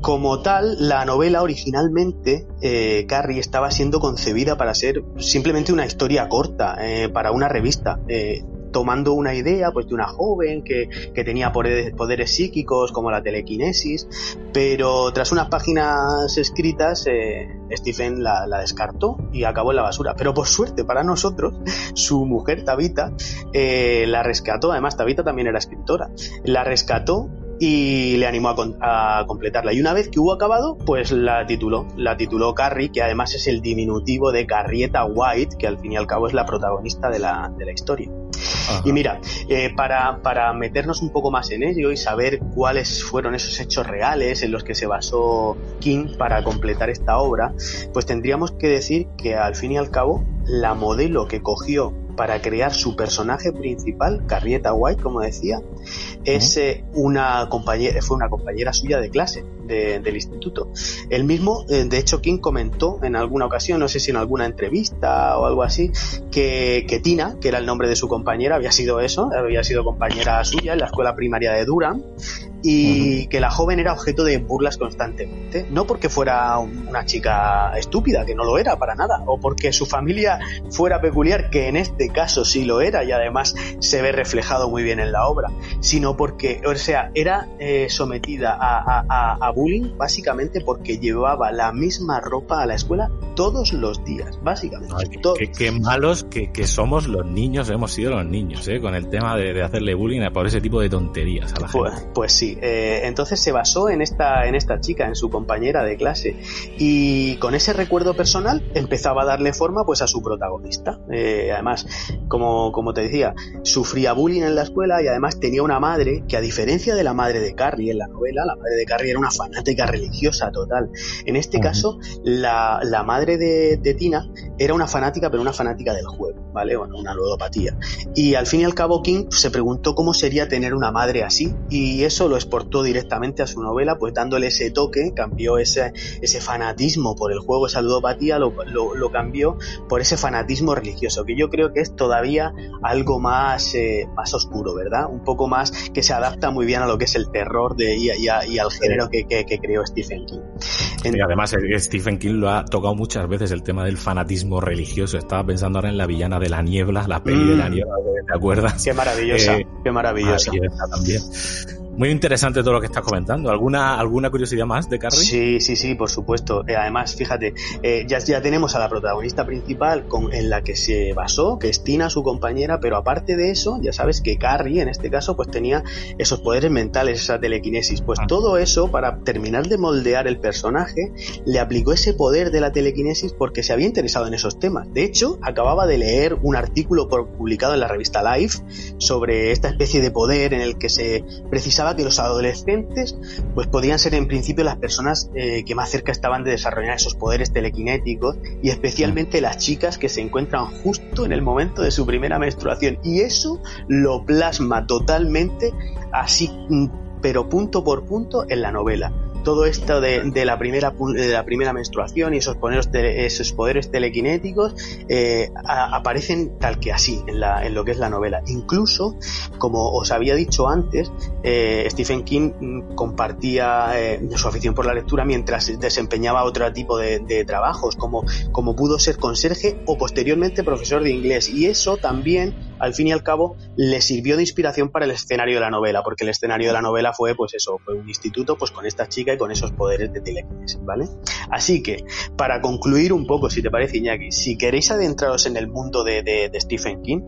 como tal, la novela originalmente, eh, Carrie, estaba siendo concebida para ser simplemente una historia corta, eh, para una revista. Eh, tomando una idea pues de una joven que, tenía poderes, psíquicos como la telequinesis, pero tras unas páginas escritas Stephen la, descartó y acabó en la basura. Pero por suerte para nosotros, su mujer Tabita la rescató, además Tabita también era escritora, la rescató y le animó a, completarla. Y una vez que hubo acabado, pues la tituló. La tituló Carrie, que además es el diminutivo de Carrieta White, que al fin y al cabo es la protagonista de la, de la historia. Y mira, eh, para, para, meternos un poco más en ello y saber cuáles fueron esos hechos reales en los que se basó King para completar esta obra, pues tendríamos que decir que al fin y al cabo la modelo que cogió para crear su personaje principal, Carrieta White, como decía, es eh, una compañera, fue una compañera suya de clase del instituto. El mismo, eh, de hecho, King comentó en alguna ocasión, no sé si en alguna entrevista o algo así, que, que, Tina, que era el nombre de su compañera, había sido eso, había sido compañera suya en la escuela primaria de Durham y que la joven era objeto de burlas constantemente. No porque fuera una chica estúpida, que no lo era para nada, o porque su familia fuera peculiar, que en este caso sí lo era y además se ve reflejado muy bien en la obra, sino porque, o sea, era eh, sometida a, bullying básicamente porque llevaba la misma ropa a la escuela todos los días, básicamente. qué, malos que, somos los niños, hemos sido los niños, ¿eh? con el tema de, hacerle bullying por ese tipo de tonterías a la pues, gente. Pues sí, eh, entonces se basó en esta, en esta chica, en su compañera de clase, y con ese recuerdo personal empezaba a darle forma pues a su protagonista. Eh, además, como, como te decía, sufría bullying en la escuela y además tenía una madre que a diferencia de la madre de Carrie en la novela, la madre de Carrie era una fanática religiosa total. En este caso, la, madre de, de, Tina era una fanática, pero una fanática del juego, ¿vale? Bueno, una ludopatía. Y al fin y al cabo King se preguntó cómo sería tener una madre así y eso lo exportó directamente a su novela, pues dándole ese toque, cambió ese, ese fanatismo por el juego, esa ludopatía, lo, lo, cambió por ese fanatismo religioso, que yo creo que es todavía algo más, eh, más oscuro, ¿verdad? Un poco más que se adapta muy bien a lo que es el terror de, y, y, y al género que, que, creó Stephen King. Y además Stephen King lo ha tocado muchas veces el tema del fanatismo religioso. Estaba pensando ahora en la villana de la niebla, la peli de la mm. niebla, ¿te acuerdas? Qué maravillosa, eh, qué maravillosa. también. Muy interesante todo lo que estás comentando. ¿Alguna, alguna curiosidad más de Carrie? Sí, sí, sí, por supuesto. Eh, además, fíjate, eh, ya, ya tenemos a la protagonista principal con, en la que se basó, que es Tina, su compañera, pero aparte de eso, ya sabes que Carrie, en este caso, pues tenía esos poderes mentales, esa telequinesis. Pues ah. todo eso, para terminar de moldear el personaje, le aplicó ese poder de la telequinesis porque se había interesado en esos temas. De hecho, acababa de leer un artículo publicado en la revista Life sobre esta especie de poder en el que se precisaba que los adolescentes pues podían ser en principio las personas eh, que más cerca estaban de desarrollar esos poderes telequinéticos y especialmente las chicas que se encuentran justo en el momento de su primera menstruación. Y eso lo plasma totalmente así mm, pero punto por punto en la novela todo esto de, la, primera, de la primera menstruación y esos poderes, esos poderes telequinéticos eh, aparecen tal que así en, la, en lo que es la novela. Incluso, como os había dicho antes, eh, Stephen King mm, compartía eh, su afición por la lectura mientras desempeñaba otro tipo de, de, trabajos, como, como pudo ser conserje o posteriormente profesor de inglés. Y eso también, al fin y al cabo, le sirvió de inspiración para el escenario de la novela, porque el escenario de la novela fue, pues eso, fue un instituto, pues con esta chica con esos poderes de telequinesis, ¿vale? Así que, para concluir un poco, si te parece, Iñaki, si queréis adentraros en el mundo de, de Stephen King,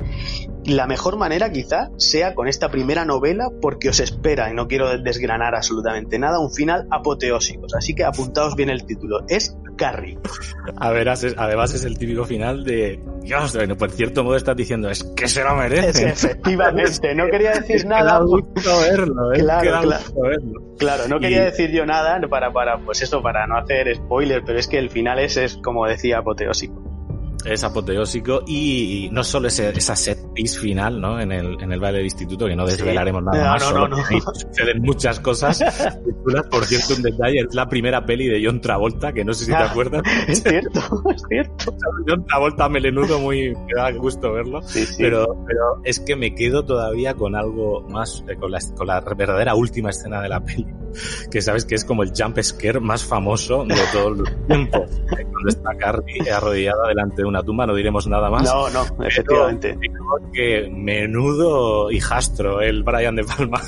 la mejor manera quizá sea con esta primera novela porque os espera, y no quiero desgranar absolutamente nada, un final apoteósico. Así que apuntaos bien el título. Es Carrie. A ver, además es el típico final de Dios, bueno, por cierto modo estás diciendo, es que se lo merece. efectivamente, no quería decir nada. verlo, ¿eh? claro, claro, claro, no quería decir yo nada para, para, pues eso, para no hacer spoiler, pero es que el final es, es como decía, apoteósico. Es apoteósico y, no solo ese, esa set piece final, ¿no? En el, en el baile del instituto, que no desvelaremos nada No, más. no, solo no, no. Suceden muchas cosas. Por cierto, un detalle, es la primera peli de John Travolta, que no sé si te Ah, acuerdas. Es cierto, es cierto. John Travolta melenudo, muy, me da gusto verlo. Sí, sí. Pero, pero es que me quedo todavía con algo más, eh, con la, con la verdadera última escena de la peli, que sabes que es como el jump scare más famoso de todos los tiempos. Eh, Cuando está Carrie arrodillada delante de una tumba, no diremos nada más. No, no, efectivamente. que menudo hijastro el Brian de Palma.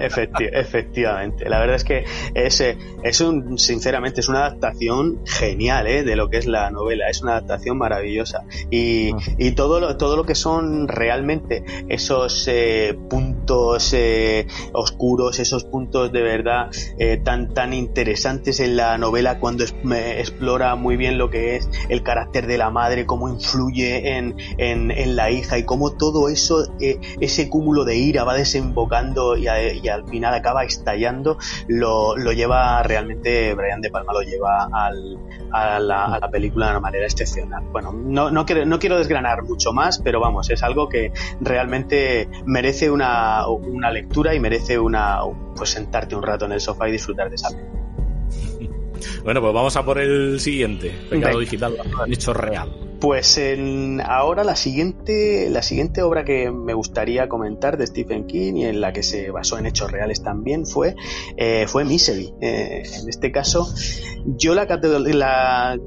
Efecti- efectivamente. La verdad es que es, es un, sinceramente, es una adaptación genial ¿eh? de lo que es la novela. Es una adaptación maravillosa. Y, y todo, lo, todo lo que son realmente esos eh, puntos eh, oscuros, esos puntos de verdad eh, tan, tan interesantes en la novela cuando es- me explora muy bien lo que es el carácter de la madre, cómo influye en, en, la hija y cómo todo eso, eh, ese cúmulo de ira va desembocando y, a- y al final acaba estallando, lo, lo lleva realmente, Brian De Palma lo lleva al, a, la, a la película de una manera excepcional. Bueno, no, no, quiero, no quiero desgranar mucho más, pero vamos, es algo que realmente merece una, una lectura y merece una pues sentarte un rato en el sofá y disfrutar de esa película. Bueno, pues vamos a por el siguiente. Pecado Venga. digital, en hecho real. Pues en, ahora la siguiente, la siguiente obra que me gustaría comentar de Stephen King y en la que se basó en hechos reales también fue, eh, fue Misery. Eh, en este caso, yo la,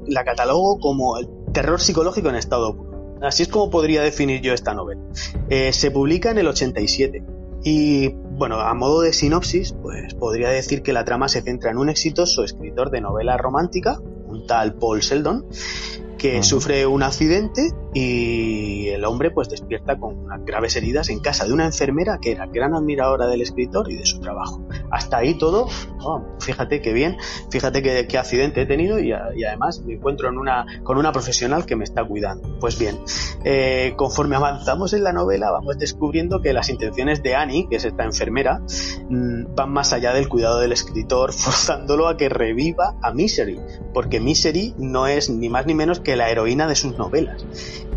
la catalogo como el terror psicológico en estado puro. Así es como podría definir yo esta novela. Eh, se publica en el 87 y bueno, a modo de sinopsis, pues podría decir que la trama se centra en un exitoso escritor de novela romántica, un tal Paul Sheldon, que sufre un accidente y el hombre pues despierta con graves heridas en casa de una enfermera que era gran admiradora del escritor y de su trabajo. Hasta ahí todo, oh, fíjate qué bien, fíjate qué, qué accidente he tenido y, a- y además me encuentro en una, con una profesional que me está cuidando. Pues bien, eh, conforme avanzamos en la novela vamos descubriendo que las intenciones de Annie, que es esta enfermera, mm, van más allá del cuidado del escritor, forzándolo a que reviva a Misery, porque Misery no es ni más ni menos que la heroína de sus novelas.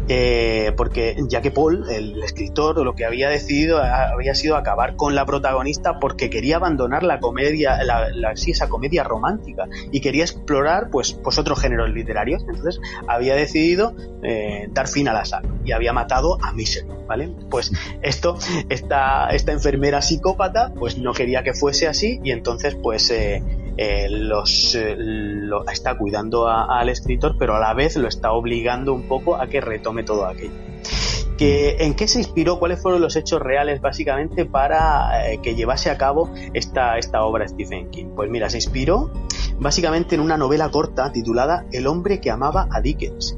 Eh, porque ya que Paul, el escritor, lo que había decidido había sido acabar con la protagonista porque quería abandonar la comedia, la, esa comedia romántica y quería explorar pues, pues otros géneros literarios. Entonces había decidido eh, dar fin a la saga y había matado a Misery, ¿vale? Pues esto, esta, esta enfermera psicópata, pues no quería que fuese así y entonces pues eh, eh, los eh, lo está cuidando al escritor, pero a la vez lo está obligando un poco a que retome todo aquello. Que, ¿En qué se inspiró? ¿Cuáles fueron los hechos reales básicamente para eh, que llevase a cabo esta, esta obra Stephen King? Pues mira, se inspiró básicamente en una novela corta titulada El hombre que amaba a Dickens.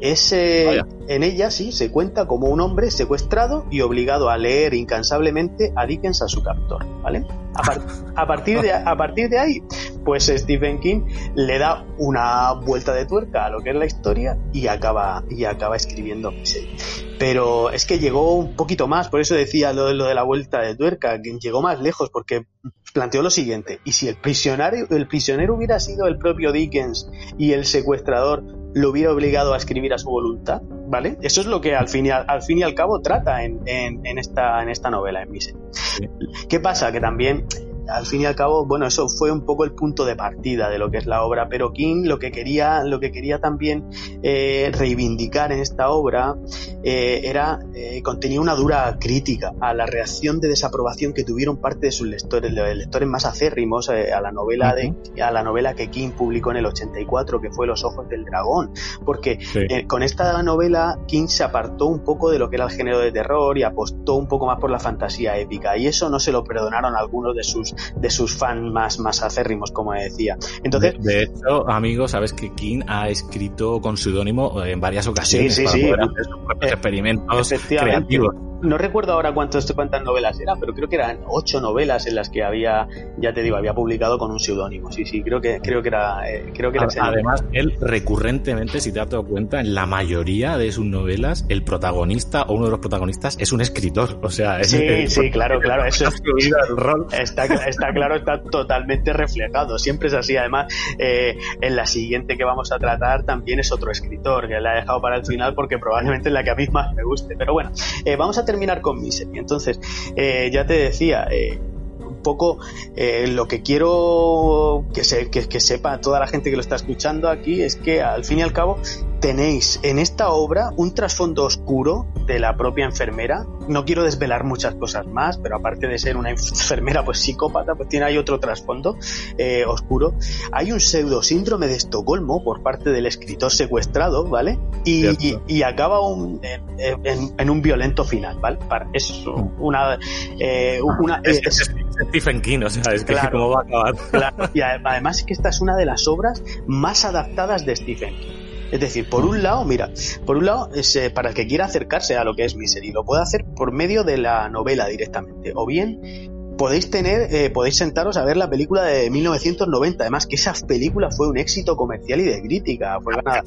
Es, eh, Vaya. en ella sí se cuenta como un hombre secuestrado y obligado a leer incansablemente a Dickens a su captor, ¿vale? A, par- a partir de, a partir de ahí, pues Stephen King le da una vuelta de tuerca a lo que es la historia y acaba, y acaba escribiendo. Pero es que llegó un poquito más, por eso decía lo, de- lo de la vuelta de tuerca, que llegó más lejos porque planteó lo siguiente, y si el prisionero, el prisionero hubiera sido el propio Dickens y el secuestrador lo hubiera obligado a escribir a su voluntad, ¿vale? Eso es lo que al fin y al, al, fin y al cabo trata en, en, en esta, en esta novela, en Misery. ¿Qué pasa? Que también al fin y al cabo, bueno, eso fue un poco el punto de partida de lo que es la obra, pero King lo que quería, lo que quería también eh, reivindicar en esta obra eh, era eh, contenía una dura crítica a la reacción de desaprobación que tuvieron parte de sus lectores, los lectores más acérrimos eh, a la novela de, a la novela que King publicó en el 84, que fue Los ojos del dragón, porque Sí. con esta novela King se apartó un poco de lo que era el género de terror y apostó un poco más por la fantasía épica y eso no se lo perdonaron algunos de sus de sus fans más más acérrimos como decía entonces De, de hecho, amigo, sabes que King ha escrito con seudónimo en varias ocasiones Sí, sí, para sí. poder hacer sus propios Eh, experimentos creativos. no recuerdo ahora cuántos, cuántas novelas eran, pero creo que eran ocho novelas en las que había, ya te digo, había publicado con un seudónimo. Sí, sí, creo que, creo que era, eh, creo que era Además, él recurrentemente, si te has dado cuenta, en la mayoría de sus novelas, el protagonista o uno de los protagonistas es un escritor. O sea, es, sí, sí, claro, claro, eso es, el rol. Está, está claro, está totalmente reflejado. Siempre es así. Además, eh, en la siguiente que vamos a tratar también es otro escritor que la he dejado para el final porque probablemente es la que a mí más me guste. Pero bueno, eh, vamos a terminar con Misery. Entonces, eh, ya te decía, poco lo que quiero que, sepa toda la gente que lo está escuchando aquí es que al fin y al cabo tenéis en esta obra un trasfondo oscuro de la propia enfermera. No quiero desvelar muchas cosas más, pero aparte de ser una enfermera pues psicópata, pues tiene ahí otro trasfondo eh, oscuro. Hay un pseudo síndrome de Estocolmo por parte del escritor secuestrado, ¿vale? Y, y, y acaba un, en, en, en, un violento final, ¿vale? Es una... Eh, una es, Stephen King, o sea, es que claro, cómo va a acabar. Claro, y además es que esta es una de las obras más adaptadas de Stephen King. Es decir, por un lado, mira, por un lado, es, eh, para el que quiera acercarse a lo que es Misery, lo puede hacer por medio de la novela directamente, o bien podéis tener, eh, podéis sentaros a ver la película de 1990. Además, que esa película fue un éxito comercial y de crítica. Fue ganada.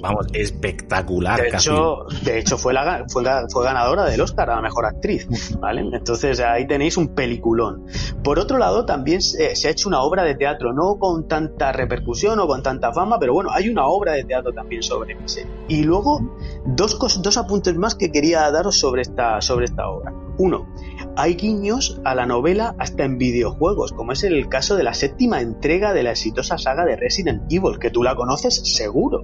Vamos, espectacular. De hecho, de hecho fue, la, fue, fue, ganadora del Oscar a la mejor actriz. ¿vale? Entonces ahí tenéis un peliculón. Por otro lado, también se, se ha hecho una obra de teatro, no con tanta repercusión o con tanta fama, pero bueno, hay una obra de teatro también sobre ese. Y luego, dos, dos apuntes más que quería daros sobre esta, sobre esta obra. Uno, hay guiños a la novela hasta en videojuegos, como es el caso de la séptima entrega de la exitosa saga de Resident Evil, que tú la conoces seguro.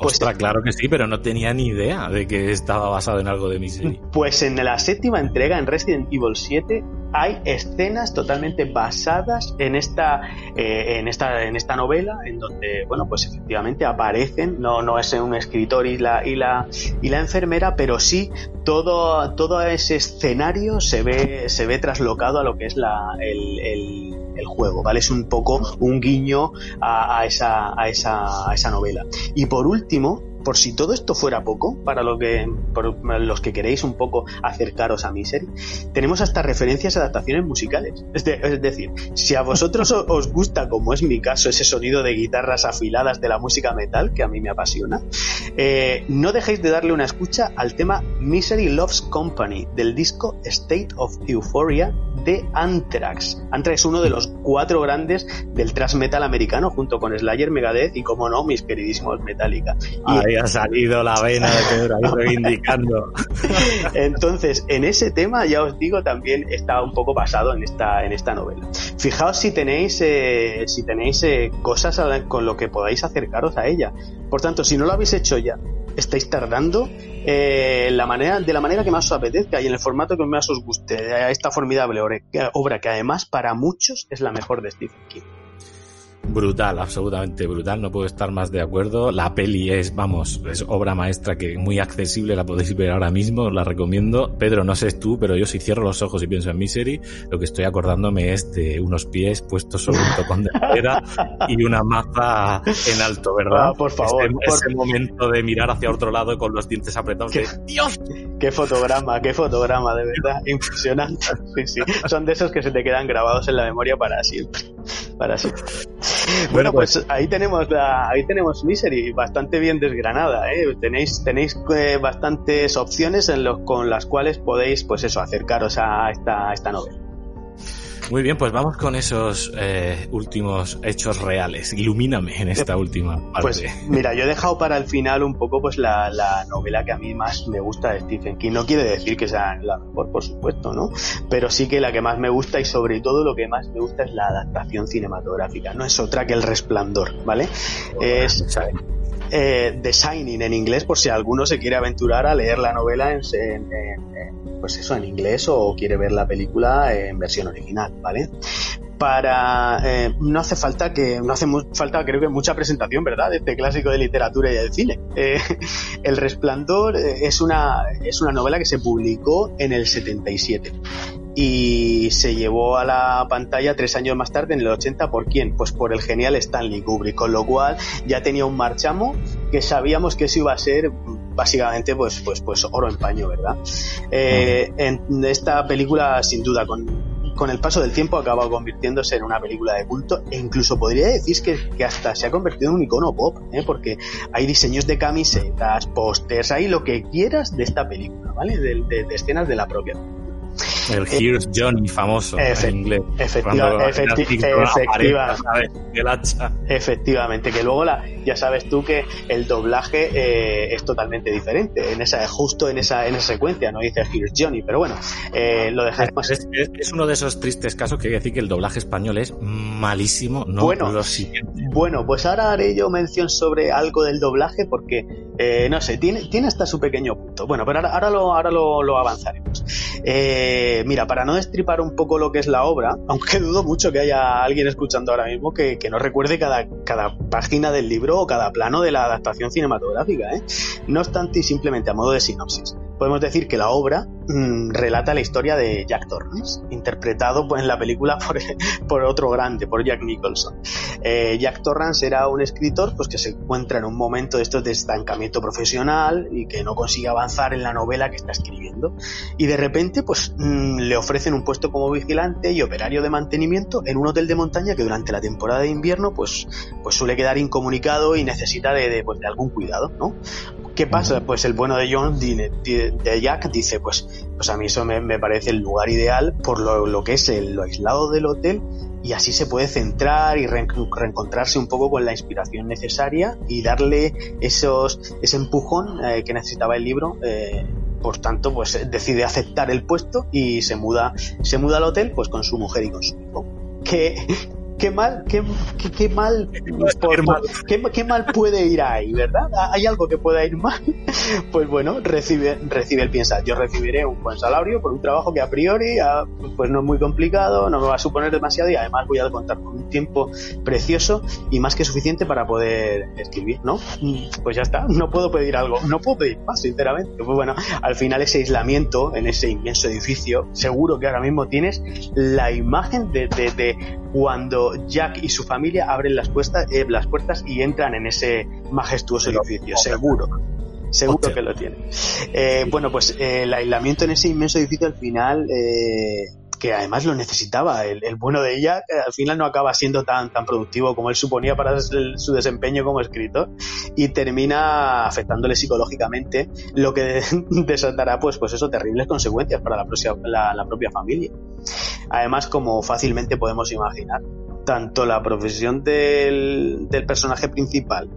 Pues Ostras, claro que sí, pero no tenía ni idea de que estaba basado en algo de Misery. Pues en la séptima entrega, en Resident Evil 7, hay escenas totalmente basadas en esta, eh, en esta, en esta novela, en donde, bueno, pues efectivamente aparecen, no, no es un escritor y la, y la, y la enfermera, pero sí todo, todo ese escenario se ve, se ve traslocado a lo que es la, el, el, juego, ¿vale? Es un poco un guiño a, a, esa, a, esa, a esa novela. Y por último, por si todo esto fuera poco, para lo que, por los que queréis un poco acercaros a Misery, tenemos hasta referencias a adaptaciones musicales. Es, de, es decir, si a vosotros os gusta, como es mi caso, ese sonido de guitarras afiladas de la música metal, que a mí me apasiona, eh, no dejéis de darle una escucha al tema Misery Loves Company del disco State of Euphoria de Anthrax. Anthrax es uno de los cuatro grandes del thrash metal americano, junto con Slayer, Megadeth y, como no, mis queridísimos Metallica. Ha salido la vena de Pedro ahí reivindicando. Entonces, en ese tema, ya os digo, también está un poco basado en esta, en esta novela. Fijaos si tenéis, eh, si tenéis eh, cosas con lo que podáis acercaros a ella. Por tanto, si no lo habéis hecho ya, estáis tardando eh, la manera, de la manera que más os apetezca y en el formato que más os guste a esta formidable obra que además para muchos es la mejor de Stephen King brutal, absolutamente brutal, no puedo estar más de acuerdo. La peli es, vamos, es obra maestra que muy accesible, la podéis ver ahora mismo, os la recomiendo. Pedro, no sé tú, pero yo si cierro los ojos y pienso en Misery, lo que estoy acordándome es de unos pies puestos sobre un tocón de madera y una maza en alto, ¿verdad? Ah, por favor. Ese, por... ese, momento de mirar hacia otro lado con los dientes apretados. ¿Qué? De, ¡Dios! ¡Qué fotograma, qué fotograma, de verdad! Impresionante. Sí, sí. Son de esos que se te quedan grabados en la memoria para siempre. Para. Bueno, pues ahí tenemos la, ahí tenemos Misery, bastante bien desgranada, ¿eh? Tenéis, tenéis eh, bastantes opciones en los, con las cuales podéis, pues eso, acercaros a esta, a esta novela. Muy bien, pues vamos con esos eh, últimos hechos reales. Ilumíname en esta última parte. Pues mira, yo he dejado para el final un poco pues la, la, novela que a mí más me gusta de Stephen King. No quiere decir que sea la mejor, por supuesto, ¿no? Pero sí que la que más me gusta y sobre todo lo que más me gusta es la adaptación cinematográfica. No es otra que El Resplandor, ¿vale? Es eh, The Shining en inglés por si alguno se quiere aventurar a leer la novela en, pues eso en inglés o quiere ver la película en versión original, ¿vale? Para eh, no hace falta que no hace falta creo que mucha presentación, ¿verdad? De este clásico de literatura y del cine. Eh, el Resplandor es una es una novela que se publicó en el 77 y se llevó a la pantalla tres años más tarde en el 80 por quién pues por el genial Stanley Kubrick con lo cual ya tenía un marchamo que sabíamos que eso iba a ser básicamente pues, pues, pues oro en paño, ¿verdad? Eh, en esta película, sin duda, con con el paso del tiempo ha acabado convirtiéndose en una película de culto e incluso podría decir que, que hasta se ha convertido en un icono pop, ¿eh? porque hay diseños de camisetas, pósters, hay lo que quieras de esta película, ¿vale? De, de, de escenas de la propia el Here's Johnny famoso en inglés. Efectiva, efectivamente, que luego la, ya sabes tú que el doblaje eh, es totalmente diferente, en esa, justo en esa, en esa secuencia, no dice Here's Johnny, pero bueno, eh, lo dejamos. Es, es, uno de esos tristes casos que hay que decir que el doblaje español es malísimo, no bueno, lo siguiente. Bueno, pues ahora haré yo mención sobre algo del doblaje porque, no sé, tiene, tiene hasta su pequeño punto. Bueno, pero ahora, ahora, lo, ahora lo, lo avanzaremos. Eh, mira, para no destripar un poco lo que es la obra, aunque dudo mucho que haya alguien escuchando ahora mismo que, no recuerde cada, cada, página del libro o cada plano de la adaptación cinematográfica, ¿eh? No obstante, y simplemente a modo de sinopsis podemos decir que la obra mm, relata la historia de Jack Torrance, interpretado pues, en la película por, otro grande, por Jack Nicholson. Eh, Jack Torrance era un escritor pues, que se encuentra en un momento de estos de estancamiento profesional y que no consigue avanzar en la novela que está escribiendo. Y de repente pues, mm, le ofrecen un puesto como vigilante y operario de mantenimiento en un hotel de montaña que durante la temporada de invierno pues, pues suele quedar incomunicado y necesita de, de, pues, algún cuidado. ¿no? ¿Qué pasa? Pues el bueno de John, de Jack, dice, pues, pues a mí eso me, parece el lugar ideal por lo, que es el, lo aislado del hotel y así se puede centrar y reencontrarse un poco con la inspiración necesaria y darle esos, ese empujón eh, que necesitaba el libro. Eh, por tanto, pues decide aceptar el puesto y se muda, se muda al hotel pues con su mujer y con su hijo. Que qué mal, qué, qué, mal, qué, mal puede ir ahí, ¿verdad? ¿Hay algo que pueda ir mal? Pues bueno, recibe, recibe el piensa, yo recibiré un buen salario por un trabajo que a priori ah, pues no es muy complicado, no me va a suponer demasiado y además voy a contar con un tiempo precioso y más que suficiente para poder escribir, ¿no? Pues ya está, no puedo pedir algo, no puedo pedir más, sinceramente. Pues bueno, al final ese aislamiento en ese inmenso edificio, seguro que ahora mismo tienes la imagen de, de cuando Jack y su familia abren las, puertas, eh, las puertas y entran en ese majestuoso edificio, seguro. Seguro que lo tienen. Eh, bueno, pues eh, el aislamiento en ese inmenso edificio al final que además lo necesitaba. El, bueno de ella al final no acaba siendo tan, tan productivo como él suponía para su desempeño como escritor y termina afectándole psicológicamente, lo que desatará pues, pues eso, terribles consecuencias para la, la propia familia. Además, como fácilmente podemos imaginar, tanto la profesión del, personaje principal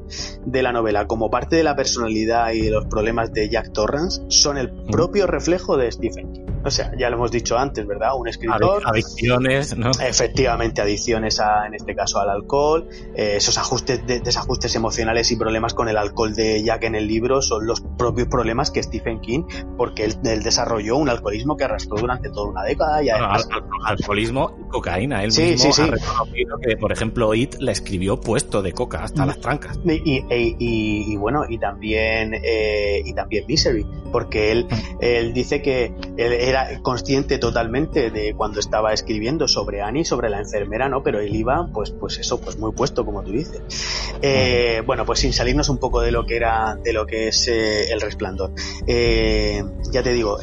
de la novela como parte de la personalidad y de los problemas de Jack Torrance son el propio reflejo de Stephen King. O sea, ya lo hemos dicho antes, ¿verdad? Un escritor. Adicciones, ¿no? Efectivamente, adicciones a, en este caso al alcohol. Eh, esos ajustes, desajustes emocionales y problemas con el alcohol de Jack en el libro son los propios problemas que Stephen King, porque él, desarrolló un alcoholismo que arrastró durante toda una década. Y además... alcoholismo y cocaína. Él mismo sí, que, por ejemplo, It la escribió puesto de coca hasta las trancas. Y, y, bueno, y también, eh, y también Misery, porque él, él dice que él era consciente totalmente de cuando estaba escribiendo sobre Annie, sobre la enfermera, ¿no? Pero él iba, pues, pues eso, pues muy puesto, como tú dices. Eh, bueno, pues sin salirnos un poco de lo que era, de lo que es eh, el resplandor. ya te digo,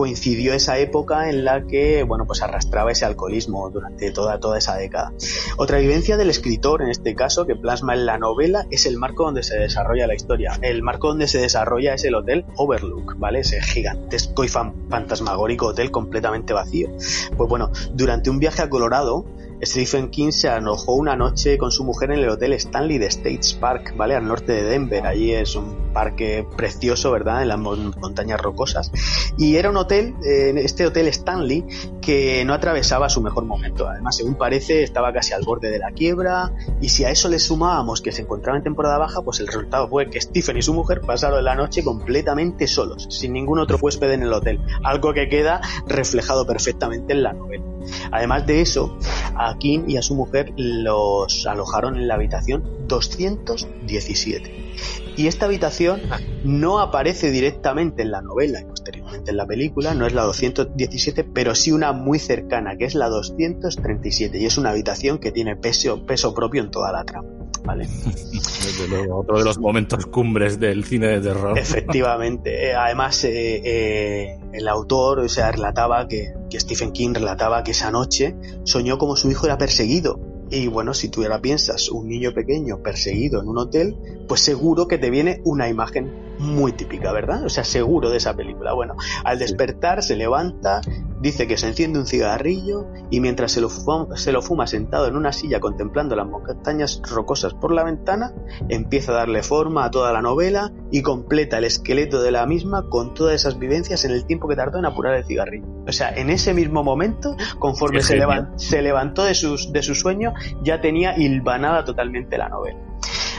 coincidió esa época en la que, bueno, pues arrastraba ese alcoholismo durante toda, toda esa década. Otra vivencia del escritor, en este caso, que plasma en la novela, es el marco donde se desarrolla la historia. El marco donde se desarrolla es el hotel Overlook, ¿vale? Ese gigantesco y fantasmagórico hotel completamente vacío. Pues bueno, durante un viaje a Colorado, Stephen King se enojó una noche con su mujer en el hotel Stanley de States Park, ¿vale? Al norte de Denver. Allí es un parque precioso, ¿verdad? En las montañas rocosas. Y era un hotel, eh, este hotel Stanley, que no atravesaba su mejor momento. Además, según parece, estaba casi al borde de la quiebra. Y si a eso le sumábamos que se encontraba en temporada baja, pues el resultado fue que Stephen y su mujer pasaron la noche completamente solos, sin ningún otro huésped en el hotel. Algo que queda reflejado perfectamente en la novela. Además de eso, a Kim y a su mujer los alojaron en la habitación 217. Y esta habitación no aparece directamente en la novela y posteriormente en la película, no es la 217, pero sí una muy cercana, que es la 237, y es una habitación que tiene peso, peso propio en toda la trama. ¿Vale? Desde luego, otro de los momentos cumbres del cine de terror. Efectivamente. Eh, además, eh, eh, el autor, o sea, relataba que, que Stephen King relataba que esa noche soñó como su hijo era perseguido y bueno, si tú ahora piensas un niño pequeño perseguido en un hotel, pues seguro que te viene una imagen muy típica, ¿verdad? O sea, seguro de esa película. Bueno, al despertar se levanta, dice que se enciende un cigarrillo y mientras se lo, fuma, se lo fuma sentado en una silla contemplando las montañas rocosas por la ventana, empieza a darle forma a toda la novela y completa el esqueleto de la misma con todas esas vivencias en el tiempo que tardó en apurar el cigarrillo. O sea, en ese mismo momento, conforme se, levan, se, levantó de, sus, de su sueño, ya tenía hilvanada totalmente la novela.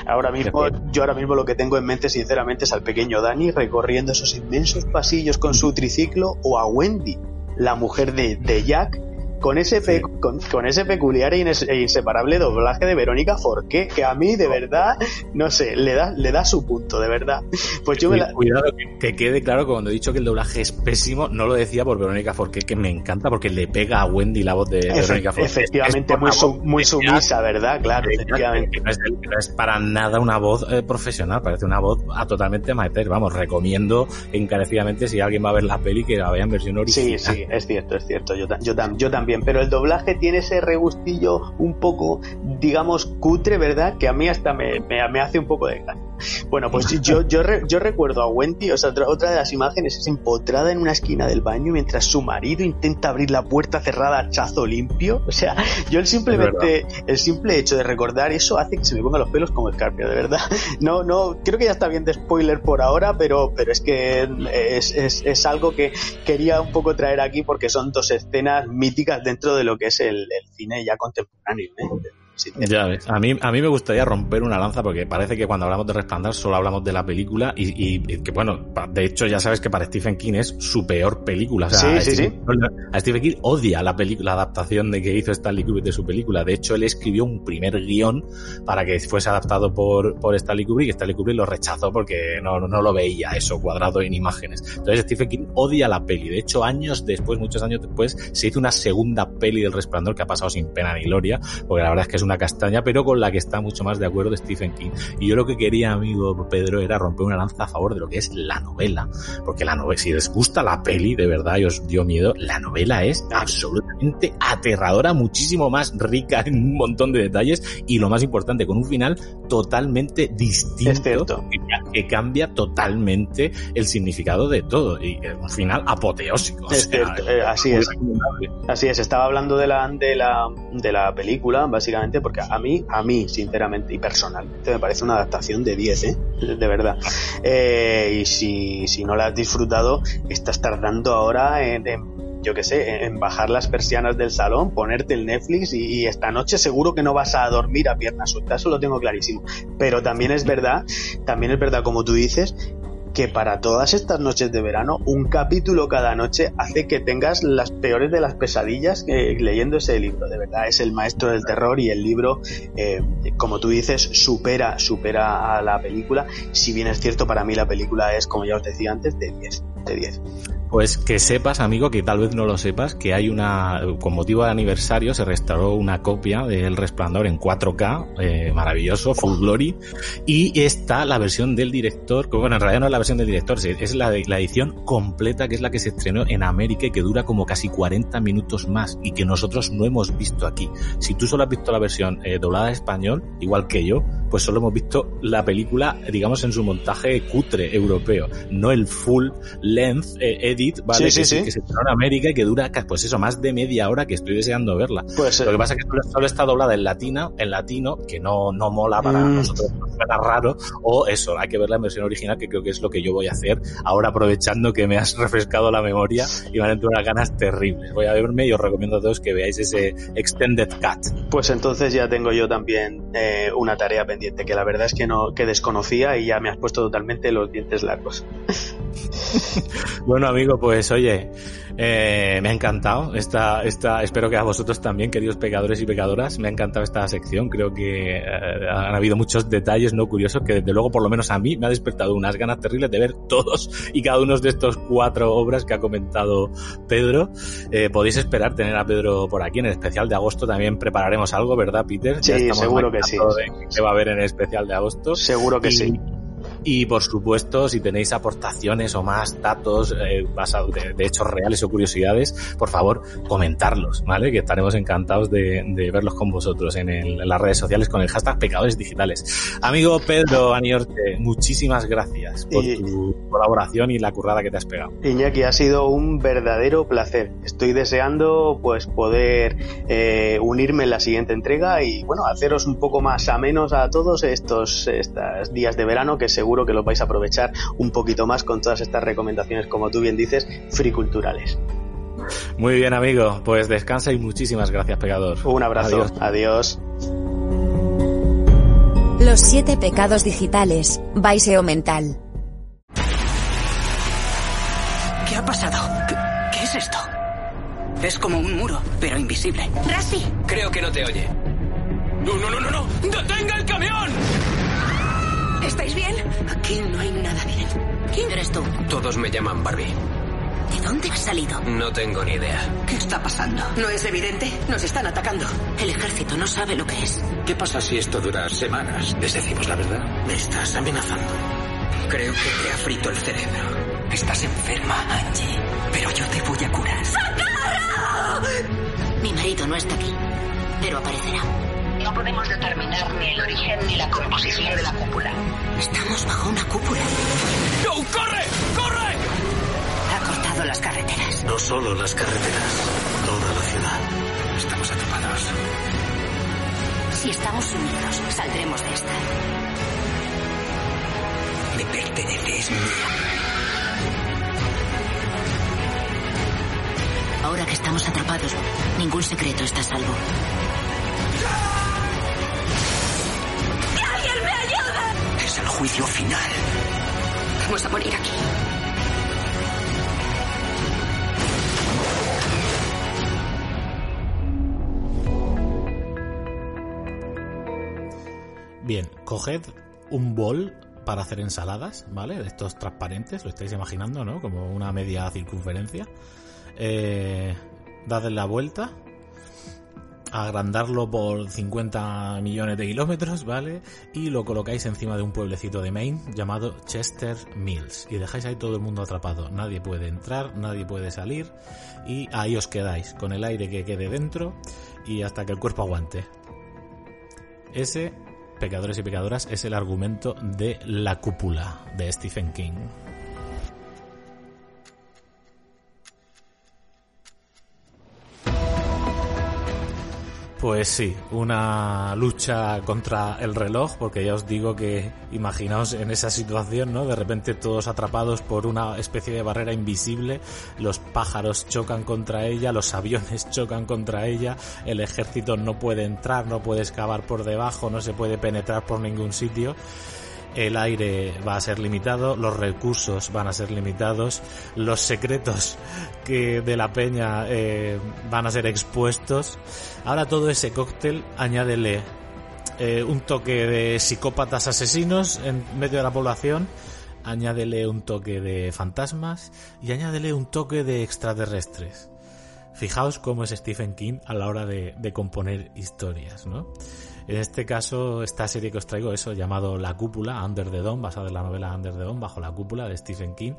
Ahora mismo, yo ahora mismo lo que tengo en mente, sinceramente, es al pequeño Danny recorriendo esos inmensos pasillos con su triciclo o a Wendy, la mujer de, de Jack, con ese, pe con, con, ese peculiar e, e inseparable doblaje de Verónica Forqué, que a mí de verdad, no sé, le da, le da su punto, de verdad. Pues yo me la... Cuidado, que, que, quede claro que cuando he dicho que el doblaje es pésimo, no lo decía por Verónica Forqué, que me encanta porque le pega a Wendy la voz de Efe Verónica Forqué. Efectivamente, muy, su muy sumisa, ¿verdad? Claro, efectivamente. No es, no es, para nada una voz eh, profesional, parece una voz a totalmente amateur. Vamos, recomiendo encarecidamente si alguien va a ver la peli que la vea en versión original. Sí, sí, es cierto, es cierto. Yo, yo, yo también pero el doblaje tiene ese regustillo un poco, digamos, cutre, ¿verdad? Que a mí hasta me, me, hace un poco de caña. Bueno, pues yo, yo, re, yo recuerdo a Wendy, o sea, otra, otra, de las imágenes es empotrada en una esquina del baño mientras su marido intenta abrir la puerta cerrada a chazo limpio. O sea, yo el simplemente, el simple hecho de recordar eso hace que se me pongan los pelos como el carpio, de verdad. No, no, creo que ya está bien de spoiler por ahora, pero, pero es que es, es, es algo que quería un poco traer aquí porque son dos escenas míticas dentro de lo que es el, el cine ya contemporáneo. ¿eh? Ya ves, a mí, a mí me gustaría romper una lanza porque parece que cuando hablamos de Resplandor solo hablamos de la película y, y, y, que bueno, de hecho ya sabes que para Stephen King es su peor película. O sea, sí, a, sí, Stephen, sí. a Stephen King odia la película, la adaptación de que hizo Stanley Kubrick de su película. De hecho, él escribió un primer guion para que fuese adaptado por, por Stanley Kubrick y Stanley Kubrick lo rechazó porque no, no lo veía eso cuadrado en imágenes. Entonces Stephen King odia la peli. De hecho, años después, muchos años después, se hizo una segunda peli del Resplandor que ha pasado sin pena ni gloria, porque la verdad es que es una castaña, pero con la que está mucho más de acuerdo Stephen King. Y yo lo que quería, amigo Pedro, era romper una lanza a favor de lo que es la novela. Porque la novela, si les gusta la peli, de verdad, y os dio miedo, la novela es absolutamente aterradora, muchísimo más rica en un montón de detalles y lo más importante, con un final totalmente distinto que, que, cambia totalmente el significado de todo. Y un final apoteósico. Es o sea, cierto, eh, así es. Así es, estaba hablando de la, de la, de la película, básicamente, porque a mí, a mí, sinceramente y personalmente, me parece una adaptación de 10, ¿eh? De verdad. Eh, y si, si no la has disfrutado, estás tardando ahora en, yo qué sé, en bajar las persianas del salón, ponerte el Netflix y, y, esta noche seguro que no vas a dormir a piernas sueltas, eso lo tengo clarísimo. Pero también es verdad, también es verdad como tú dices, que para todas estas noches de verano, un capítulo cada noche hace que tengas las peores de las pesadillas eh, leyendo ese libro. De verdad, es el maestro del terror y el libro, eh, como tú dices, supera, supera a la película. Si bien es cierto, para mí la película es, como ya os decía antes, de 10. De 10. Pues que sepas, amigo, que tal vez no lo sepas, que hay una, con motivo de aniversario, se restauró una copia de El Resplandor en 4K, eh, maravilloso, Full Glory, y está la versión del director, que bueno, en realidad no es la versión del director, es la, la edición completa, que es la que se estrenó en América y que dura como casi 40 minutos más, y que nosotros no hemos visto aquí. Si tú solo has visto la versión eh, doblada en español, igual que yo, pues solo hemos visto la película, digamos, en su montaje cutre europeo, no el full length eh, edit, ¿vale? Sí, sí, que, sí. que se estrenó en América y que dura, pues eso, más de media hora que estoy deseando verla. Pues, Lo que pasa es que solo, está doblada en latina, en latino, que no, no mola para mm. nosotros, nos suena raro, o eso, hay que verla en versión original, que creo que es lo que yo voy a hacer ahora aprovechando que me has refrescado la memoria y me han entrado unas ganas terribles. Voy a verme y os recomiendo a todos que veáis ese Extended Cut. Pues entonces ya tengo yo también eh, una tarea pendiente, que la verdad es que no, que desconocía y ya me has puesto totalmente los dientes largos. bueno, amigo, pues oye, eh, me ha encantado esta, esta, espero que a vosotros también, queridos pecadores y pecadoras, me ha encantado esta sección. Creo que eh, han habido muchos detalles no curiosos que desde luego, por lo menos a mí, me ha despertado unas ganas terribles de ver todos y cada uno de estos cuatro obras que ha comentado Pedro. Eh, podéis esperar tener a Pedro por aquí en el especial de agosto. También prepararemos algo, ¿verdad, Peter? Sí, seguro que sí. ¿Qué va a haber en el especial de agosto? Seguro que sí. Y por supuesto, si tenéis aportaciones o más datos eh, basados de, hechos reales o curiosidades, por favor, comentarlos, ¿vale? Que estaremos encantados de, verlos con vosotros en, las redes sociales con el hashtag Pecadores Digitales. Amigo Pedro Aniorte, muchísimas gracias por tu colaboración y la currada que te has pegado. Iñaki, ha sido un verdadero placer. Estoy deseando pues poder eh, unirme en la siguiente entrega y bueno, haceros un poco más a menos a todos estos, estos días de verano que seguro seguro que lo vais a aprovechar un poquito más con todas estas recomendaciones, como tú bien dices, friculturales. Muy bien, amigo. Pues descansa y muchísimas gracias, pegador. Un abrazo. Adiós. Los siete pecados digitales. Baiseo mental. ¿Qué ha pasado? ¿Qué, es esto? Es como un muro, pero invisible. Rasty. Creo que no te oye. No, no, no, no, no. ¡Detenga el camión! ¿Estáis bien? Aquí no hay nada bien. ¿Quién eres tú? Todos me llaman Barbie. ¿De dónde has salido? No tengo ni idea. ¿Qué está pasando? ¿No es evidente? Nos están atacando. El ejército no sabe lo que es. ¿Qué pasa si esto dura semanas? ¿Les decimos la verdad? Me estás amenazando. Creo que te ha frito el cerebro. Estás enferma, Angie. Pero yo te voy a curar. ¡Socorro! Mi marido no está aquí, pero aparecerá. No podemos determinar ni el origen ni la composición de la cúpula. Estamos bajo una cúpula. ¡No! ¡Corre! ¡Corre! Ha cortado las carreteras. No solo las carreteras, toda la ciudad. Estamos atrapados. Si estamos unidos, saldremos de esta. Me pertenece, es mía. Ahora que estamos atrapados, ningún secreto está a salvo. El juicio final. Vamos a morir aquí. Bien, coged un bol para hacer ensaladas, ¿vale? De estos transparentes, lo estáis imaginando, ¿no? Como una media circunferencia. Eh, la vuelta agrandarlo por 50 millones de kilómetros, ¿vale? Y lo colocáis encima de un pueblecito de Maine llamado Chester Mills. Y dejáis ahí todo el mundo atrapado. Nadie puede entrar, nadie puede salir. Y ahí os quedáis, con el aire que quede dentro y hasta que el cuerpo aguante. Ese, pecadores y pecadoras, es el argumento de La cúpula de Stephen King. Pues sí, una lucha contra el reloj, porque ya os digo que imaginaos en esa situación, ¿no? De repente todos atrapados por una especie de barrera invisible, los pájaros chocan contra ella, los aviones chocan contra ella, el ejército no puede entrar, no puede excavar por debajo, no se puede penetrar por ningún sitio el aire va a ser limitado, los recursos van a ser limitados, los secretos de la peña eh, van a ser expuestos. Ahora todo ese cóctel añádele eh, un toque de psicópatas asesinos en medio de la población, añádele un toque de fantasmas y añádele un toque de extraterrestres. Fijaos cómo es Stephen King a la hora de componer historias, ¿no? En este caso, esta serie que os traigo, eso llamado La Cúpula, Under the Dome, basada en la novela Under the Dome, bajo la cúpula de Stephen King.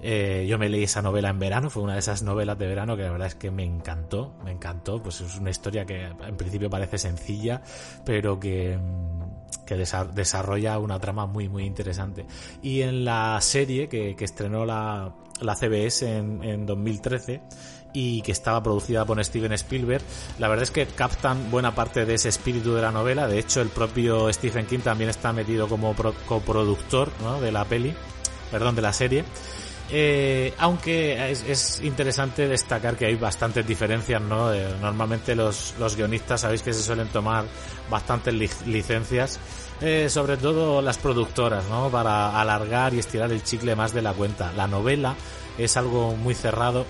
Eh, yo me leí esa novela en verano, fue una de esas novelas de verano que la verdad es que me encantó, me encantó, pues es una historia que en principio parece sencilla, pero que mm, que desarrolla una trama muy muy interesante. Y en la serie que, estrenó la, la CBS en, en 2013, y que estaba producida por Steven Spielberg. La verdad es que captan buena parte de ese espíritu de la novela. De hecho, el propio Stephen King también está metido como coproductor de la peli, perdón, de la serie. Eh, aunque es, interesante destacar que hay bastantes diferencias, ¿no? Eh, normalmente los, guionistas sabéis que se suelen tomar bastantes licencias Eh, sobre todo las productoras, ¿no? Para alargar y estirar el chicle más de la cuenta. La novela es algo muy cerrado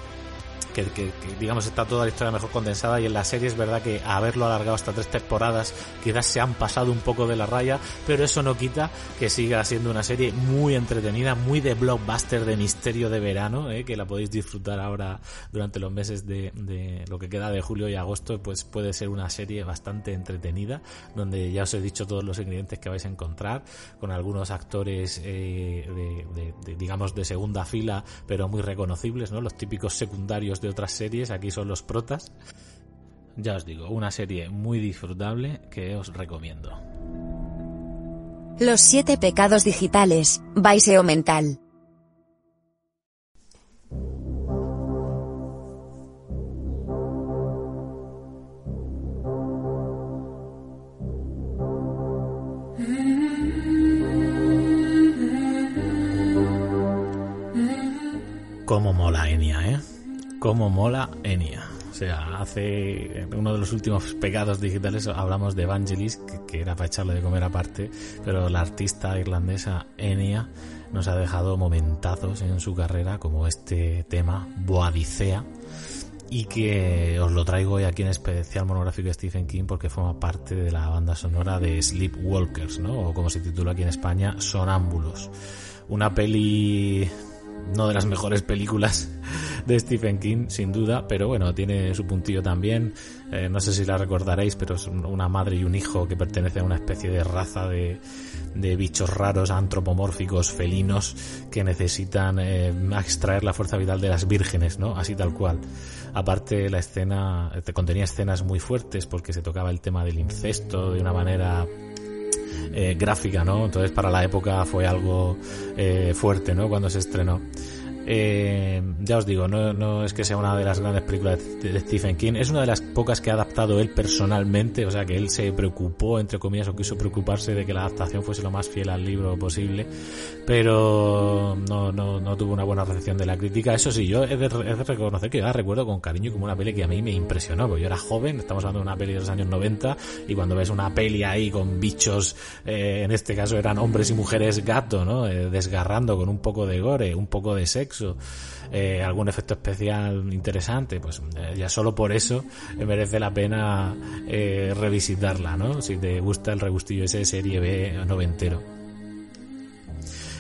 que, digamos está toda la historia mejor condensada y en la serie es verdad que haberlo alargado hasta tres temporadas quizás se han pasado un poco de la raya, pero eso no quita que siga siendo una serie muy entretenida, muy de blockbuster de misterio de verano, ¿eh? que la podéis disfrutar ahora durante los meses de, lo que queda de julio y agosto, pues puede ser una serie bastante entretenida, donde ya os he dicho todos los ingredientes que vais a encontrar, con algunos actores eh, de, de, digamos de segunda fila, pero muy reconocibles, ¿no? Los típicos secundarios de otras series, aquí son los protas. Ya os digo, una serie muy disfrutable que os recomiendo. Los siete pecados digitales, Baiseo Mental. Cómo mola Enya, ¿eh? Cómo mola Enya. O sea, hace uno de los últimos pecados digitales hablamos de Evangelis, que, era para echarle de comer aparte, pero la artista irlandesa Enya nos ha dejado momentazos en su carrera, como este tema, Boadicea, y que os lo traigo hoy aquí en especial monográfico de Stephen King porque forma parte de la banda sonora de Sleepwalkers, ¿no? O como se titula aquí en España, Sonámbulos. Una peli no de las mejores películas de Stephen King, sin duda, pero bueno, tiene su puntillo también. Eh, no sé si la recordaréis, pero es una madre y un hijo que pertenece a una especie de raza de, de bichos raros, antropomórficos, felinos, que necesitan eh, extraer la fuerza vital de las vírgenes, ¿no? Así tal cual. Aparte, la escena te contenía escenas muy fuertes porque se tocaba el tema del incesto de una manera eh, gráfica, ¿no? Entonces para la época fue algo eh, fuerte, ¿no? Cuando se estrenó. Eh, ya os digo, no, no, es que sea una de las grandes películas de, Stephen King, es una de las pocas que ha adaptado él personalmente, o sea que él se preocupó, entre comillas, o quiso preocuparse de que la adaptación fuese lo más fiel al libro posible, pero no, no, no tuvo una buena recepción de la crítica. Eso sí, yo he de, reconocer que yo la recuerdo con cariño como una peli que a mí me impresionó, porque yo era joven, estamos hablando de una peli de los años 90, y cuando ves una peli ahí con bichos, eh, en este caso eran hombres y mujeres gato, ¿no? Eh, desgarrando con un poco de gore, un poco de sexo, eh, algún efecto especial interesante, pues eh, ya solo por eso merece la pena eh, revisitarla, ¿no? Si te gusta el regustillo ese de serie B noventero.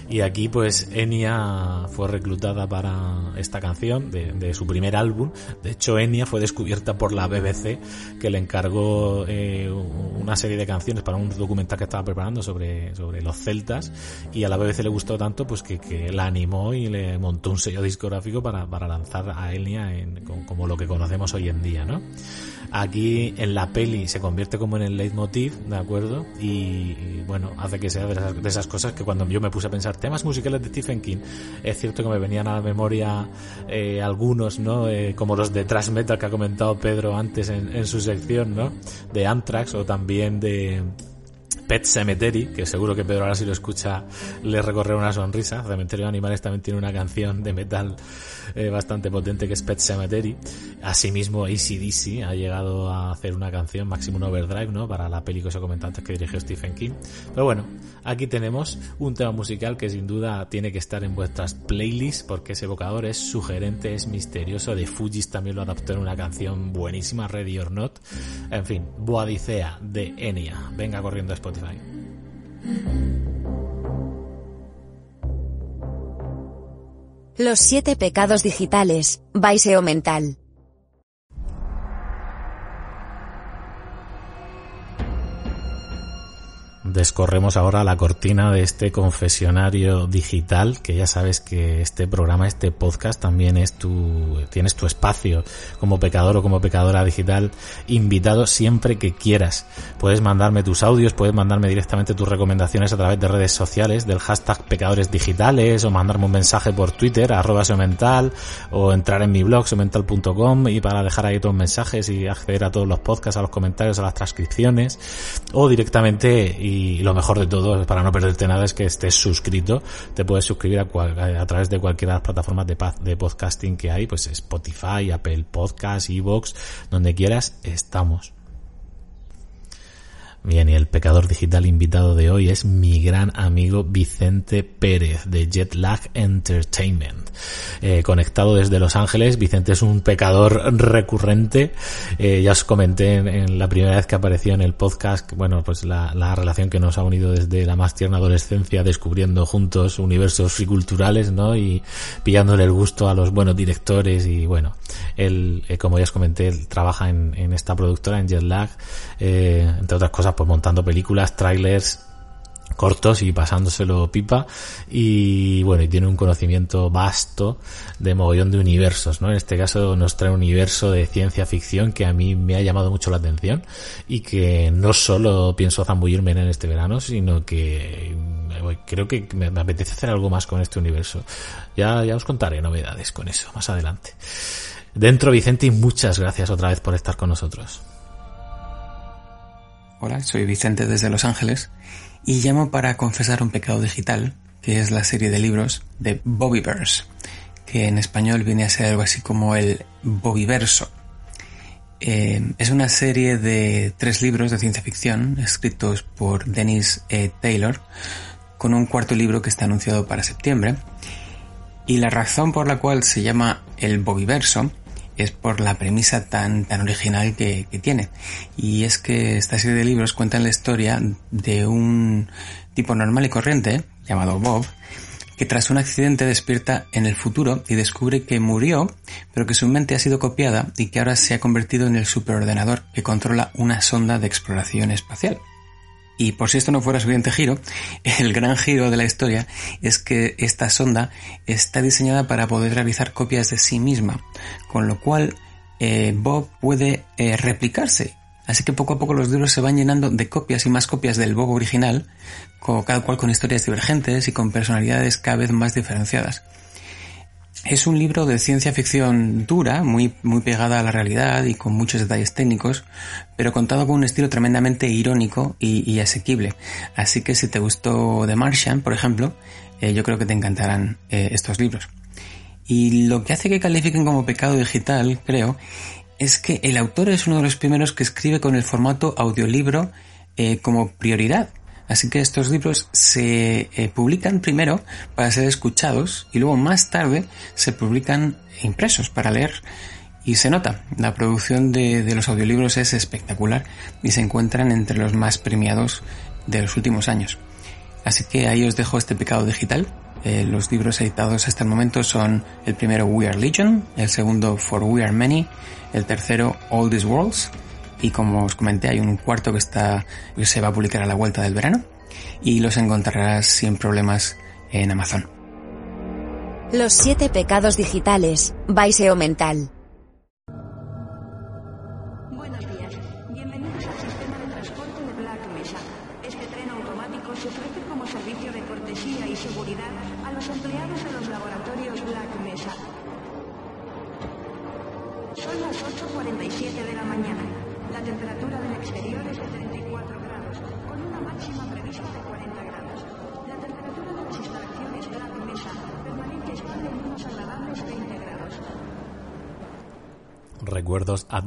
Y aquí pues Enya fue reclutada para esta canción de, su primer álbum. De hecho Enya fue descubierta por la BBC que le encargó eh, una serie de canciones para un documental que estaba preparando sobre, sobre los celtas y a la BBC le gustó tanto pues que, que la animó y le montó un sello discográfico para, para lanzar a Enya en, como lo que conocemos hoy en día, ¿no? Aquí en la peli se convierte como en el leitmotiv, ¿de acuerdo? Y, bueno, hace que sea de esas, cosas que cuando yo me puse a pensar temas musicales de Stephen King, es cierto que me venían a la memoria eh, algunos, ¿no? Eh, como los de Trash Metal que ha comentado Pedro antes en, en su sección, ¿no? De Anthrax o también de Pet Cemetery, que seguro que Pedro ahora si lo escucha le recorre una sonrisa. Cementerio de Animales también tiene una canción de metal eh, bastante potente que es Pet Cemetery. Asimismo, ACDC ha llegado a hacer una canción, Maximum Overdrive, ¿no? Para la película que os antes que dirigió Stephen King. Pero bueno, aquí tenemos un tema musical que sin duda tiene que estar en vuestras playlists porque ese evocador es sugerente, es misterioso. De Fujis también lo adaptó en una canción buenísima, Ready or Not. En fin, Boadicea de Enya. Venga corriendo a Spotify. Los siete pecados digitales, Baiseo Mental. Descorremos ahora la cortina de este confesionario digital, que ya sabes que este programa, este podcast también es tu, tienes tu espacio como pecador o como pecadora digital invitado siempre que quieras. Puedes mandarme tus audios, puedes mandarme directamente tus recomendaciones a través de redes sociales, del hashtag pecadores digitales, o mandarme un mensaje por Twitter, arroba mental, o entrar en mi blog, somental.com, y para dejar ahí tus mensajes y acceder a todos los podcasts, a los comentarios, a las transcripciones, o directamente y y lo mejor de todo, para no perderte nada, es que estés suscrito. Te puedes suscribir a, a través de cualquiera de las plataformas de, de podcasting que hay, pues Spotify, Apple Podcasts, Evox, donde quieras, estamos. Bien, y el pecador digital invitado de hoy es mi gran amigo Vicente Pérez de Jetlag Entertainment. Eh, conectado desde Los Ángeles, Vicente es un pecador recurrente. Eh, ya os comenté en, la primera vez que apareció en el podcast, bueno, pues la, la, relación que nos ha unido desde la más tierna adolescencia, descubriendo juntos universos friculturales, ¿no? Y pillándole el gusto a los buenos directores y bueno, él, eh, como ya os comenté, él trabaja en, esta productora, en Jetlag, eh, entre otras cosas pues montando películas, trailers cortos y pasándoselo pipa. Y bueno y tiene un conocimiento vasto de mogollón de universos no en este caso nos trae un universo de ciencia ficción que a mí me ha llamado mucho la atención y que no solo pienso zambullirme en este verano sino que creo que me, apetece hacer algo más con este universo. Ya ya os contaré novedades con eso más adelante dentro Vicente y muchas gracias otra vez por estar con nosotros Hola, soy Vicente desde Los Ángeles y llamo para confesar un pecado digital, que es la serie de libros de Bobbyverse, que en español viene a ser algo así como el Bobbyverso. Eh, es una serie de tres libros de ciencia ficción escritos por Dennis E. Taylor, con un cuarto libro que está anunciado para septiembre. Y la razón por la cual se llama el Bobbyverso es por la premisa tan, tan original que, tiene. Y es que esta serie de libros cuentan la historia de un tipo normal y corriente, llamado Bob, que tras un accidente despierta en el futuro y descubre que murió, pero que su mente ha sido copiada y que ahora se ha convertido en el superordenador que controla una sonda de exploración espacial. Y por si esto no fuera suficiente giro, el gran giro de la historia es que esta sonda está diseñada para poder realizar copias de sí misma, con lo cual eh, Bob puede eh, replicarse. Así que poco a poco los libros se van llenando de copias y más copias del Bob original, cada cual con historias divergentes y con personalidades cada vez más diferenciadas. Es un libro de ciencia ficción dura, muy, muy pegada a la realidad y con muchos detalles técnicos, pero contado con un estilo tremendamente irónico y, asequible. Así que si te gustó The Martian, por ejemplo, eh, yo creo que te encantarán eh, estos libros. Y lo que hace que califiquen como pecado digital, creo, es que el autor es uno de los primeros que escribe con el formato audiolibro eh, como prioridad. Así que estos libros se eh, publican primero para ser escuchados y luego más tarde se publican impresos para leer. Y se nota, la producción de, los audiolibros es espectacular y se encuentran entre los más premiados de los últimos años. Así que ahí os dejo este pecado digital. Eh, los libros editados hasta el momento son el primero We Are Legion, el segundo For We Are Many, el tercero All These Worlds y como os comenté hay un cuarto que está que se va a publicar a la vuelta del verano y los encontrarás sin problemas en Amazon. Los siete pecados digitales, Baiseo Mental.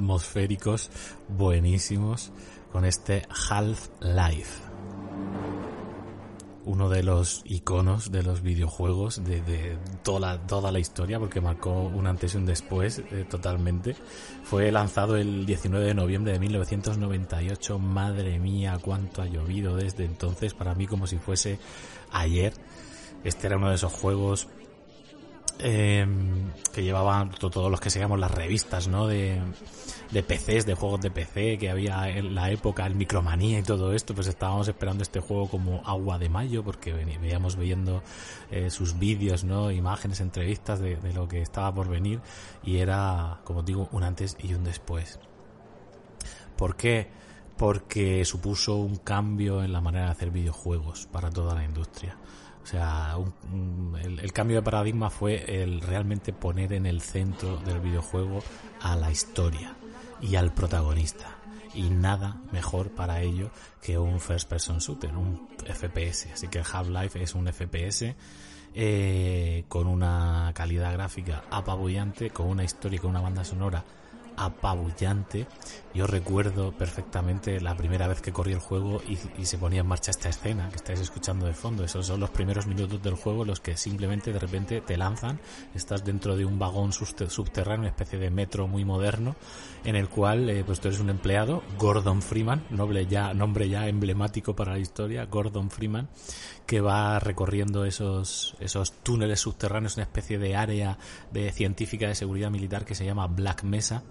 Atmosféricos buenísimos con este Half-Life. Uno de los iconos de los videojuegos de, toda, la, historia, porque marcó un antes y un después eh, totalmente. Fue lanzado el 19 de noviembre de 1998. Madre mía, cuánto ha llovido desde entonces. Para mí, como si fuese ayer. Este era uno de esos juegos eh, que llevaban todos los que seguíamos las revistas, ¿no? De, de PCs, de juegos de PC que había en la época, el Micromanía y todo esto, pues estábamos esperando este juego como agua de mayo porque veíamos viendo eh, sus vídeos, ¿no? Imágenes, entrevistas de, de lo que estaba por venir y era, como digo, un antes y un después. ¿Por qué? Porque supuso un cambio en la manera de hacer videojuegos para toda la industria o sea, el, cambio de paradigma fue el realmente poner en el centro del videojuego a la historia y al protagonista. Y nada mejor para ello que un first person shooter, un FPS. Así que Half-Life es un FPS eh, con una calidad gráfica apabullante, con una historia con una banda sonora apabullante. Yo recuerdo perfectamente la primera vez que corrí el juego y, se ponía en marcha esta escena que estáis escuchando de fondo. Esos son los primeros minutos del juego los que simplemente de repente te lanzan. Estás dentro de un vagón subterráneo, una especie de metro muy moderno, en el cual eh, pues tú eres un empleado, Gordon Freeman, nombre ya emblemático para la historia, Gordon Freeman, que va recorriendo esos, esos túneles subterráneos, una especie de área de científica de seguridad militar que se llama Black Mesa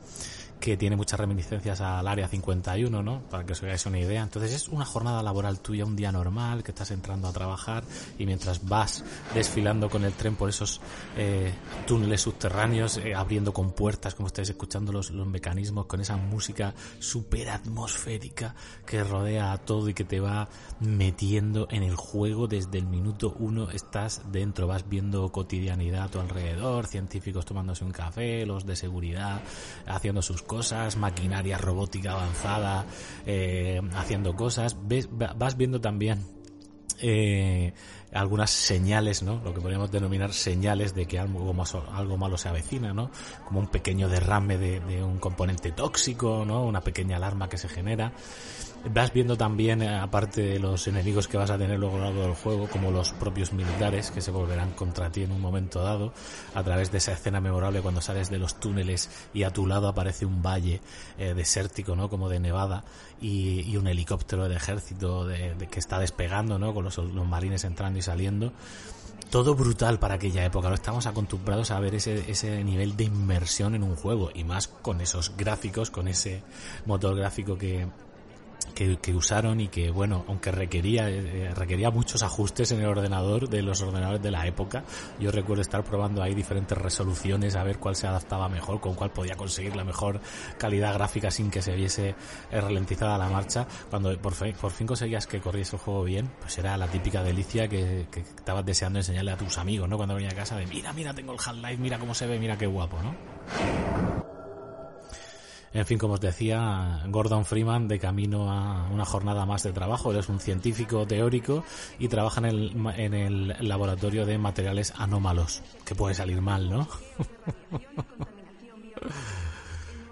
que tiene muchas reminiscencias al área 51, ¿no? Para que os hagáis una idea. Entonces es una jornada laboral tuya, un día normal, que estás entrando a trabajar y mientras vas desfilando con el tren por esos eh, túneles subterráneos, eh, abriendo con puertas, como estáis escuchando los, los mecanismos, con esa música súper atmosférica que rodea a todo y que te va metiendo en el juego desde el minuto uno, estás dentro, vas viendo cotidianidad a tu alrededor, científicos tomándose un café, los de seguridad haciendo sus cosas, maquinaria robótica avanzada, eh, haciendo cosas. Ves, vas viendo también eh, algunas señales, ¿no? Lo que podríamos denominar señales de que algo, algo malo se avecina, ¿no? Como un pequeño derrame de, de, un componente tóxico, ¿no? Una pequeña alarma que se genera. Vas viendo también, eh, aparte de los enemigos que vas a tener luego a del juego, como los propios militares que se volverán contra ti en un momento dado, a través de esa escena memorable cuando sales de los túneles y a tu lado aparece un valle eh, desértico, ¿no? Como de nevada y, un helicóptero de ejército de que está despegando, ¿no? Con los, los marines entrando y saliendo todo brutal para aquella época. No estamos acostumbrados a ver ese, ese nivel de inmersión en un juego y más con esos gráficos, con ese motor gráfico que, que, que, usaron y que, bueno, aunque requería, eh, requería muchos ajustes en el ordenador de los ordenadores de la época, yo recuerdo estar probando ahí diferentes resoluciones a ver cuál se adaptaba mejor, con cuál podía conseguir la mejor calidad gráfica sin que se viese eh, ralentizada la marcha. Cuando por fin, por fin conseguías que corriese el juego bien, pues era la típica delicia que, que estabas deseando enseñarle a tus amigos, ¿no? Cuando venía a casa de, mira, mira, tengo el Half-Life, mira cómo se ve, mira qué guapo, ¿no? En fin, como os decía, Gordon Freeman de camino a una jornada más de trabajo. Él es un científico teórico y trabaja en el, en el laboratorio de materiales anómalos. Que puede salir mal, ¿no?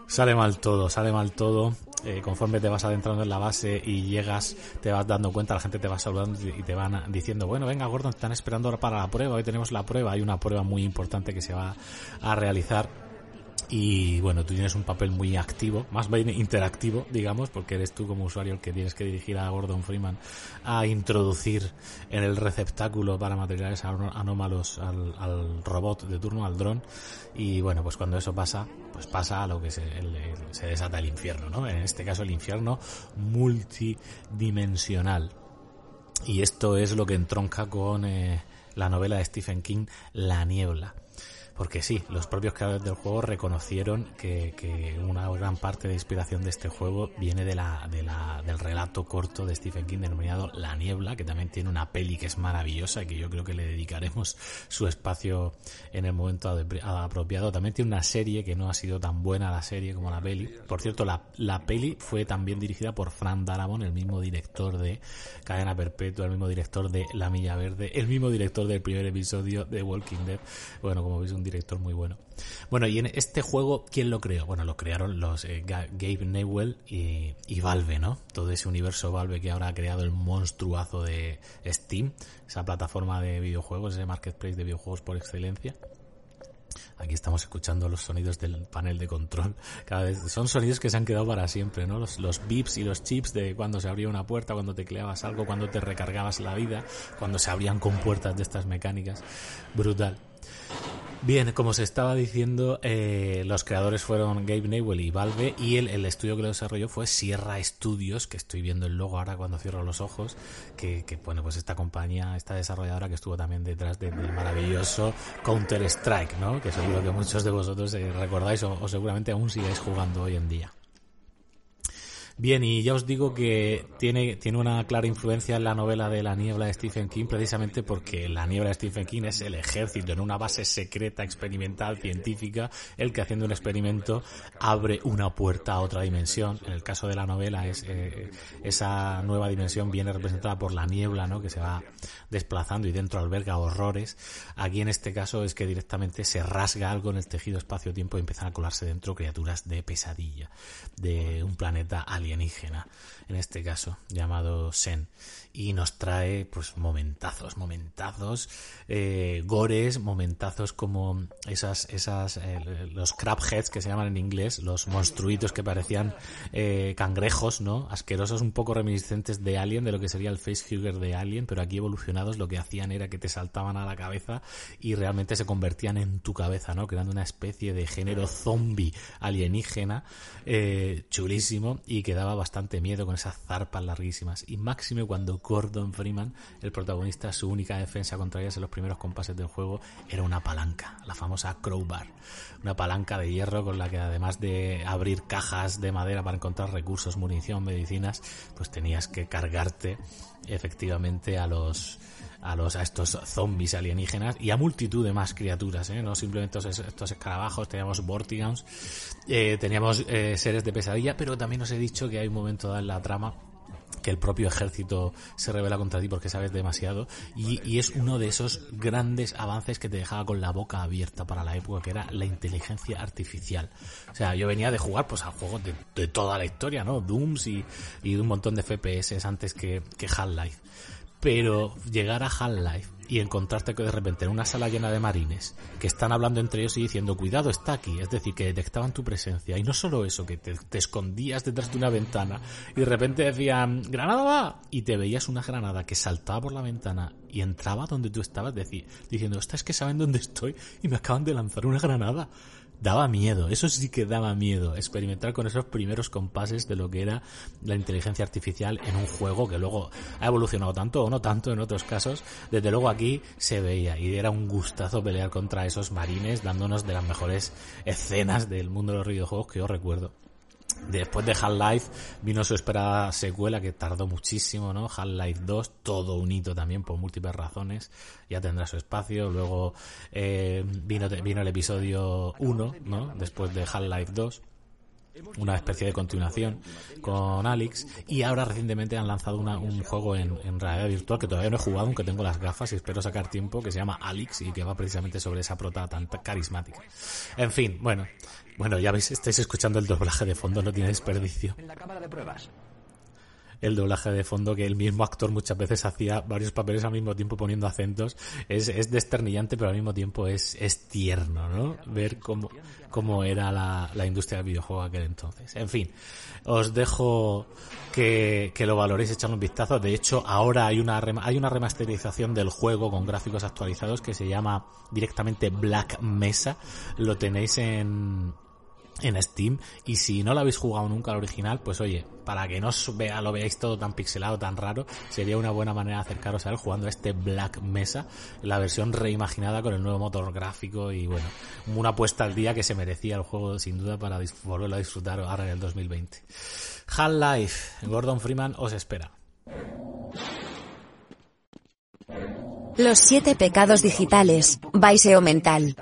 sale mal todo, sale mal todo. Eh, conforme te vas adentrando en la base y llegas, te vas dando cuenta, la gente te va saludando y te van diciendo, bueno, venga Gordon, están esperando para la prueba, hoy tenemos la prueba, hay una prueba muy importante que se va a realizar y bueno, tú tienes un papel muy activo, más bien interactivo, digamos, porque eres tú como usuario el que tienes que dirigir a Gordon Freeman a introducir en el receptáculo para materiales anómalos al, robot de turno, al dron. Y bueno, pues cuando eso pasa, pues pasa a lo que se, se desata el infierno, ¿no? En este caso el infierno multidimensional. Y esto es lo que entronca con eh, la novela de Stephen King, La Niebla porque sí, los propios creadores del juego reconocieron que, que, una gran parte de inspiración de este juego viene de la, de la, del relato corto de Stephen King denominado La Niebla, que también tiene una peli que es maravillosa y que yo creo que le dedicaremos su espacio en el momento apropiado. También tiene una serie que no ha sido tan buena la serie como la peli. Por cierto, la, la peli fue también dirigida por Frank Darabont, el mismo director de Cadena Perpetua, el mismo director de La Milla Verde, el mismo director del primer episodio de Walking Dead. Bueno, como veis, un director muy bueno. Bueno, y en este juego, ¿quién lo creó? Bueno, lo crearon los eh, Gabe Newell y, Valve, ¿no? Todo ese universo Valve que ahora ha creado el monstruazo de Steam, esa plataforma de videojuegos, ese marketplace de videojuegos por excelencia. Aquí estamos escuchando los sonidos del panel de control. Cada vez son sonidos que se han quedado para siempre, ¿no? Los, los beeps y los chips de cuando se abría una puerta, cuando tecleabas algo, cuando te recargabas la vida, cuando se abrían con puertas de estas mecánicas. Brutal. Bien, como se estaba diciendo, eh, los creadores fueron Gabe Newell y Valve y el, el, estudio que lo desarrolló fue Sierra Studios, que estoy viendo el logo ahora cuando cierro los ojos, que, que bueno, pues esta compañía, esta desarrolladora que estuvo también detrás del de maravilloso Counter Strike, ¿no? Que seguro que muchos de vosotros eh, recordáis o, o seguramente aún sigáis jugando hoy en día. Bien, y ya os digo que tiene, tiene una clara influencia en la novela de La Niebla de Stephen King, precisamente porque La Niebla de Stephen King es el ejército en una base secreta, experimental, científica, el que haciendo un experimento abre una puerta a otra dimensión. En el caso de la novela, es eh, esa nueva dimensión viene representada por la niebla, ¿no? Que se va desplazando y dentro alberga horrores. Aquí en este caso es que directamente se rasga algo en el tejido espacio-tiempo y empiezan a colarse dentro criaturas de pesadilla, de un planeta alienígena, en este caso, llamado Sen. Y nos trae, pues, momentazos, momentazos, eh, gores, momentazos como esas, esas, eh, los crabheads que se llaman en inglés, los monstruitos que parecían eh, cangrejos, ¿no? Asquerosos, un poco reminiscentes de Alien, de lo que sería el facehugger de Alien, pero aquí evolucionados lo que hacían era que te saltaban a la cabeza y realmente se convertían en tu cabeza, ¿no? Creando una especie de género zombie alienígena, chulísimo, y que daba bastante miedo con esas zarpas larguísimas. Y máxime cuando Gordon Freeman, el protagonista, su única defensa contra ellas en los primeros compases del juego era una palanca, la famosa crowbar. Una palanca de hierro con la que además de abrir cajas de madera para encontrar recursos, munición, medicinas, pues tenías que cargarte efectivamente a los a los a estos zombies alienígenas y a multitud de más criaturas, ¿eh? no simplemente estos, estos escarabajos, teníamos Vortigons, eh, teníamos eh, seres de pesadilla, pero también os he dicho que hay un momento en la trama que el propio ejército se revela contra ti porque sabes demasiado. Y, y, es uno de esos grandes avances que te dejaba con la boca abierta para la época que era la inteligencia artificial. O sea yo venía de jugar pues a juegos de, de toda la historia no Dooms y, y un montón de FPS antes que, que Half-Life. Pero llegar a Half-Life y encontrarte que de repente en una sala llena de marines que están hablando entre ellos y diciendo cuidado está aquí, es decir, que detectaban tu presencia y no solo eso, que te, escondías detrás de una ventana y de repente decían granada va y te veías una granada que saltaba por la ventana y entraba donde tú estabas decir, diciendo, esta es que saben dónde estoy y me acaban de lanzar una granada daba miedo, eso sí que daba miedo, experimentar con esos primeros compases de lo que era la inteligencia artificial en un juego que luego ha evolucionado tanto o no tanto en otros casos, desde luego aquí se veía y era un gustazo pelear contra esos marines dándonos de las mejores escenas del mundo de los videojuegos que yo recuerdo. Después de Half-Life vino su esperada secuela que tardó muchísimo, ¿no? Half-Life 2, todo un hito también por múltiples razones, ya tendrá su espacio. Luego eh, vino, vino el episodio 1, ¿no? Después de Half-Life 2 una especie de continuación con Alex y ahora recientemente han lanzado una, un juego en, realidad virtual que todavía no he jugado aunque tengo las gafas y espero sacar tiempo que se llama Alex y que va precisamente sobre esa prota tan carismática. En fin bueno bueno ya veis estáis escuchando el doblaje de fondo no tiene desperdicio en la cámara de pruebas el doblaje de fondo que el mismo actor muchas veces hacía varios papeles al mismo tiempo poniendo acentos. Es, es desternillante pero al mismo tiempo es, es tierno ¿no? ver cómo, cómo era la, la industria del videojuego aquel entonces. En fin os dejo que, que lo valoréis echando un vistazo. De hecho ahora hay una hay una remasterización del juego con gráficos actualizados que se llama directamente Black Mesa. Lo tenéis en en Steam y si no lo habéis jugado nunca al original pues oye para que no vea, lo veáis todo tan pixelado tan raro sería una buena manera de acercaros a él jugando a este Black Mesa la versión reimaginada con el nuevo motor gráfico y bueno una apuesta al día que se merecía el juego sin duda para volverlo a disfrutar ahora en el 2020 Half-Life Gordon Freeman os espera Los siete pecados digitales, Baiseo mental.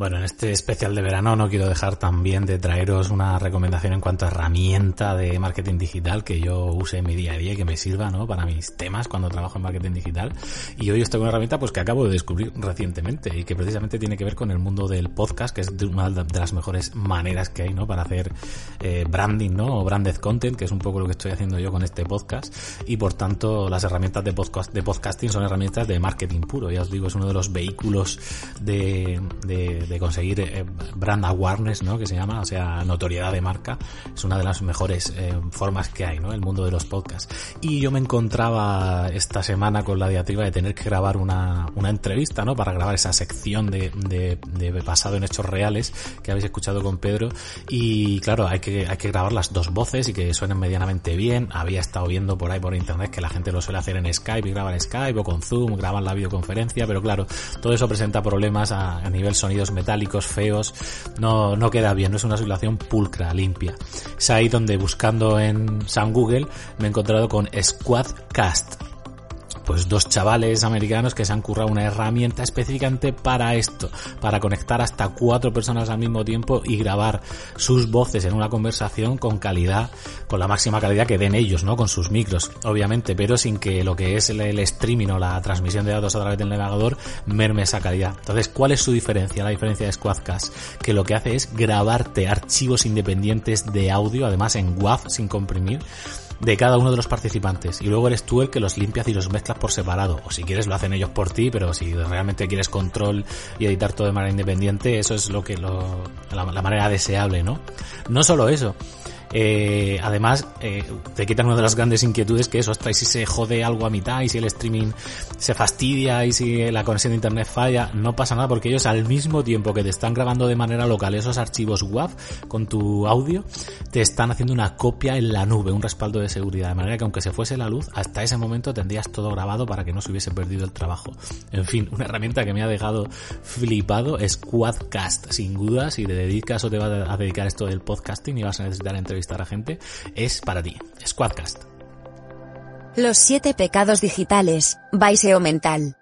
Bueno, en este especial de verano no quiero dejar también de traeros una recomendación en cuanto a herramienta de marketing digital que yo use en mi día a día y que me sirva, ¿no? Para mis temas cuando trabajo en marketing digital. Y hoy os tengo una herramienta pues que acabo de descubrir recientemente y que precisamente tiene que ver con el mundo del podcast, que es una de las mejores maneras que hay, ¿no? Para hacer eh, branding, ¿no? O branded content, que es un poco lo que estoy haciendo yo con este podcast. Y por tanto, las herramientas de podcast, de podcasting son herramientas de marketing puro. Ya os digo, es uno de los vehículos de, de de, conseguir eh, brand awareness, ¿no? Que se llama, o sea, notoriedad de marca. Es una de las mejores eh, formas que hay, ¿no? El mundo de los podcasts. Y yo me encontraba esta semana con la diatriba de tener que grabar una, una entrevista, ¿no? Para grabar esa sección de, de, de basado en hechos reales que habéis escuchado con Pedro. Y claro, hay que, hay que grabar las dos voces y que suenen medianamente bien. Había estado viendo por ahí por internet que la gente lo suele hacer en Skype y graban Skype o con Zoom, graban la videoconferencia, pero claro, todo eso presenta problemas a, nivel sonidos metálicos, feos, no, no queda bien, no es una situación pulcra, limpia. Es ahí donde buscando en San Google me he encontrado con Squadcast pues dos chavales americanos que se han currado una herramienta específicamente para esto, para conectar hasta cuatro personas al mismo tiempo y grabar sus voces en una conversación con calidad, con la máxima calidad que den ellos, ¿no? Con sus micros, obviamente, pero sin que lo que es el, streaming o la transmisión de datos a través del navegador merme esa calidad. Entonces, ¿cuál es su diferencia? La diferencia de Squadcast, que lo que hace es grabarte archivos independientes de audio, además en WAV sin comprimir, de cada uno de los participantes. Y luego eres tú el que los limpias y los mezclas por separado. O si quieres lo hacen ellos por ti pero si realmente quieres control y editar todo de manera independiente eso es lo que lo, la manera deseable no no solo eso eh, además, eh, te quitan una de las grandes inquietudes que es, ostras, y si se jode algo a mitad, y si el streaming se fastidia, y si la conexión de internet falla, no pasa nada porque ellos al mismo tiempo que te están grabando de manera local esos archivos WAV con tu audio, te están haciendo una copia en la nube, un respaldo de seguridad, de manera que aunque se fuese la luz, hasta ese momento tendrías todo grabado para que no se hubiese perdido el trabajo. En fin, una herramienta que me ha dejado flipado es Quadcast, sin duda, si te dedicas o te vas a dedicar esto del podcasting y vas a necesitar entrevistas entrevistar a gente, es para ti. Squadcast. Los siete pecados digitales, Baiseo Mental.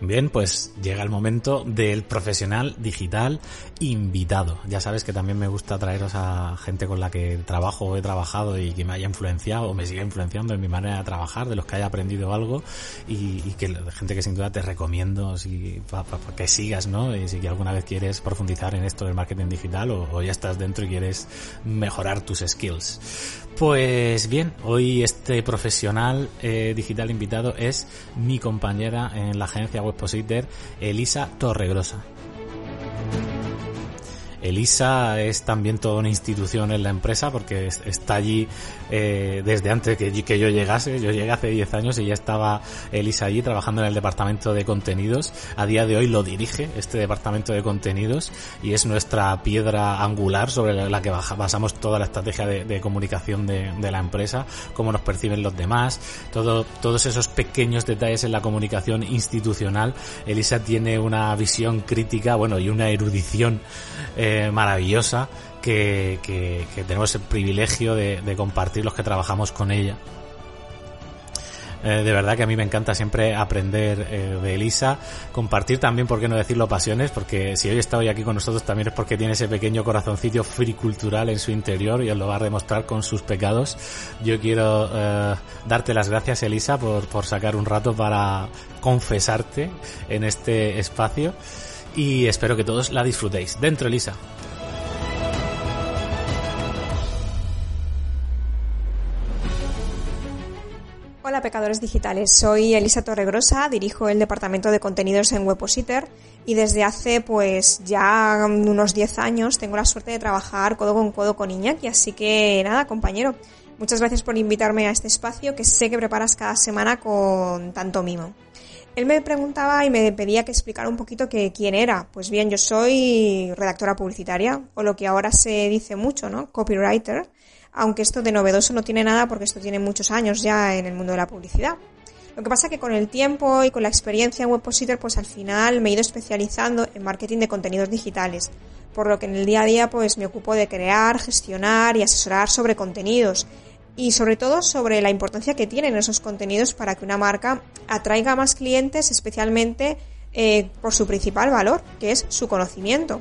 Bien, pues llega el momento del profesional digital invitado. Ya sabes que también me gusta traeros a gente con la que trabajo o he trabajado y que me haya influenciado o me siga influenciando en mi manera de trabajar, de los que haya aprendido algo y, que gente que sin duda te recomiendo si, para que sigas, ¿no? Y si alguna vez quieres profundizar en esto del marketing digital o, ya estás dentro y quieres mejorar tus skills. Pues bien, hoy este profesional eh, digital invitado es mi compañera en la agencia web Positer, Elisa Torregrosa. Elisa es también toda una institución en la empresa porque está allí eh, desde antes que, que, yo llegase. Yo llegué hace 10 años y ya estaba Elisa allí trabajando en el departamento de contenidos. A día de hoy lo dirige este departamento de contenidos y es nuestra piedra angular sobre la que basamos toda la estrategia de, comunicación de, la empresa, cómo nos perciben los demás, todo, todos esos pequeños detalles en la comunicación institucional. Elisa tiene una visión crítica, bueno, y una erudición eh, maravillosa que, tenemos el privilegio de, compartir los que trabajamos con ella. Eh, de verdad que a mí me encanta siempre aprender eh, de Elisa, compartir también, por qué no decirlo, pasiones, porque si hoy está hoy aquí con nosotros también es porque tiene ese pequeño corazoncito fricultural en su interior y os lo va a demostrar con sus pecados. Yo quiero eh, darte las gracias, Elisa, por, por sacar un rato para confesarte en este espacio y espero que todos la disfrutéis. Dentro, Elisa. Hola pecadores digitales, soy Elisa Torregrosa, dirijo el departamento de contenidos en Webpositor y desde hace pues ya unos 10 años tengo la suerte de trabajar codo con codo con Iñaki, así que nada compañero, muchas gracias por invitarme a este espacio que sé que preparas cada semana con tanto mimo. Él me preguntaba y me pedía que explicara un poquito que quién era. Pues bien, yo soy redactora publicitaria, o lo que ahora se dice mucho, ¿no? Copywriter, aunque esto de novedoso no tiene nada porque esto tiene muchos años ya en el mundo de la publicidad. Lo que pasa es que con el tiempo y con la experiencia en Webpositor, pues al final me he ido especializando en marketing de contenidos digitales, por lo que en el día a día pues me ocupo de crear, gestionar y asesorar sobre contenidos y sobre todo sobre la importancia que tienen esos contenidos para que una marca atraiga más clientes, especialmente eh, por su principal valor, que es su conocimiento.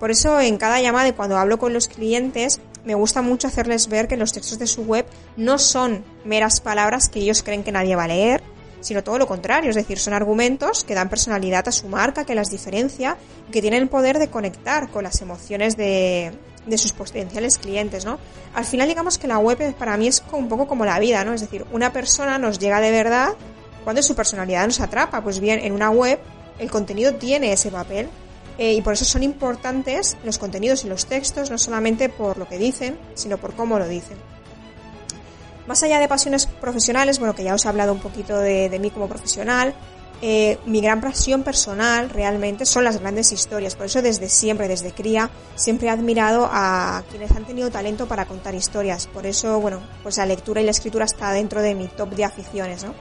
Por eso en cada llamada y cuando hablo con los clientes me gusta mucho hacerles ver que los textos de su web no son meras palabras que ellos creen que nadie va a leer, sino todo lo contrario, es decir, son argumentos que dan personalidad a su marca, que las diferencia, que tienen el poder de conectar con las emociones de, de sus potenciales clientes, ¿no? Al final digamos que la web para mí es un poco como la vida, ¿no? Es decir, una persona nos llega de verdad cuando su personalidad nos atrapa. Pues bien, en una web el contenido tiene ese papel eh, y por eso son importantes los contenidos y los textos, no solamente por lo que dicen, sino por cómo lo dicen. Más allá de pasiones profesionales, bueno, que ya os he hablado un poquito de, de mí como profesional, eh, mi gran pasión personal realmente son las grandes historias. Por eso desde siempre, desde cría, siempre he admirado a quienes han tenido talento para contar historias. Por eso, bueno, pues la lectura y la escritura está dentro de mi top de aficiones, ¿no?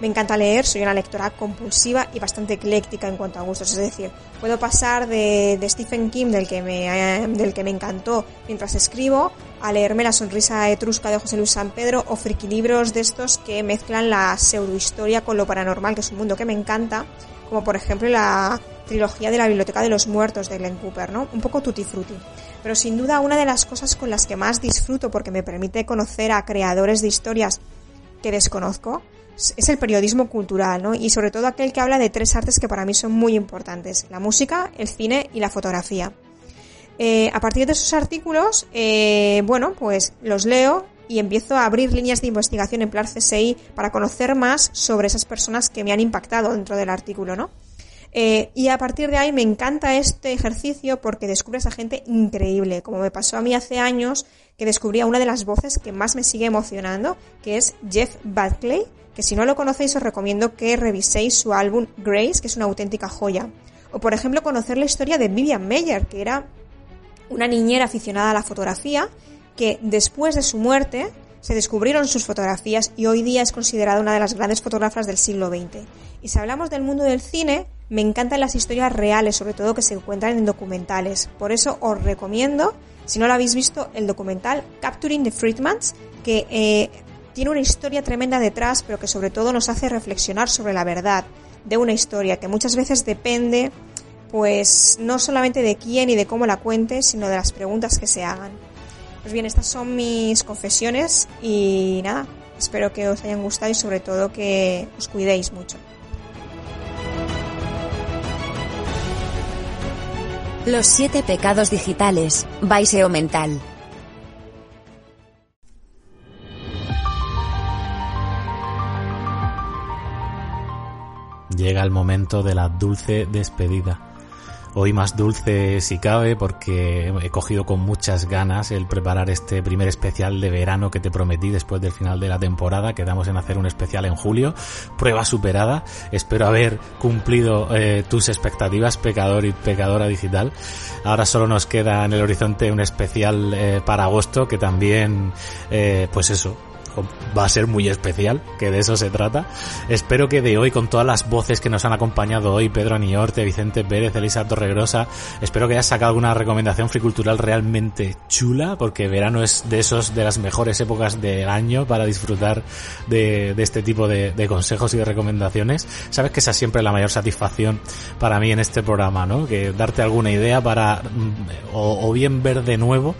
Me encanta leer, soy una lectora compulsiva y bastante ecléctica en cuanto a gustos. Es decir, puedo pasar de, Stephen King, del que, me, del que me encantó mientras escribo, a leerme La sonrisa etrusca de José Luis San Pedro o libros de estos que mezclan la pseudohistoria con lo paranormal, que es un mundo que me encanta, como por ejemplo la trilogía de la Biblioteca de los Muertos de Glenn Cooper, ¿no? Un poco tutti frutti. Pero sin duda una de las cosas con las que más disfruto porque me permite conocer a creadores de historias que desconozco es el periodismo cultural, ¿no? Y sobre todo aquel que habla de tres artes que para mí son muy importantes, la música, el cine y la fotografía. Eh, a partir de esos artículos, eh, bueno, pues los leo y empiezo a abrir líneas de investigación en plan CSI para conocer más sobre esas personas que me han impactado dentro del artículo, ¿no? Eh, y a partir de ahí me encanta este ejercicio porque descubres a gente increíble, como me pasó a mí hace años que descubrí a una de las voces que más me sigue emocionando, que es Jeff Buckley, que si no lo conocéis os recomiendo que reviséis su álbum Grace, que es una auténtica joya. O por ejemplo conocer la historia de Vivian Meyer, que era una niñera aficionada a la fotografía, que después de su muerte se descubrieron sus fotografías y hoy día es considerada una de las grandes fotógrafas del siglo XX. Y si hablamos del mundo del cine, me encantan las historias reales, sobre todo que se encuentran en documentales. Por eso os recomiendo, si no lo habéis visto, el documental Capturing the Friedmans, que eh, tiene una historia tremenda detrás, pero que sobre todo nos hace reflexionar sobre la verdad de una historia que muchas veces depende, pues no solamente de quién y de cómo la cuente, sino de las preguntas que se hagan. Pues bien, estas son mis confesiones y nada, espero que os hayan gustado y sobre todo que os cuidéis mucho. Los siete pecados digitales, Baiseo Mental. Llega el momento de la dulce despedida. Hoy más dulce si cabe porque he cogido con muchas ganas el preparar este primer especial de verano que te prometí después del final de la temporada. Quedamos en hacer un especial en julio. Prueba superada. Espero haber cumplido eh, tus expectativas, pecador y pecadora digital. Ahora solo nos queda en el horizonte un especial eh, para agosto que también, eh, pues eso, va a ser muy especial, que de eso se trata. Espero que de hoy, con todas las voces que nos han acompañado hoy, Pedro Aniorte, Vicente Pérez, Elisa Torregrosa, espero que hayas sacado alguna recomendación fricultural realmente chula, porque verano es de esos, de las mejores épocas del año para disfrutar de, este tipo de, consejos y de recomendaciones. Sabes que esa es siempre la mayor satisfacción para mí en este programa, ¿no? Que darte alguna idea para, mm, o bien ver de nuevo,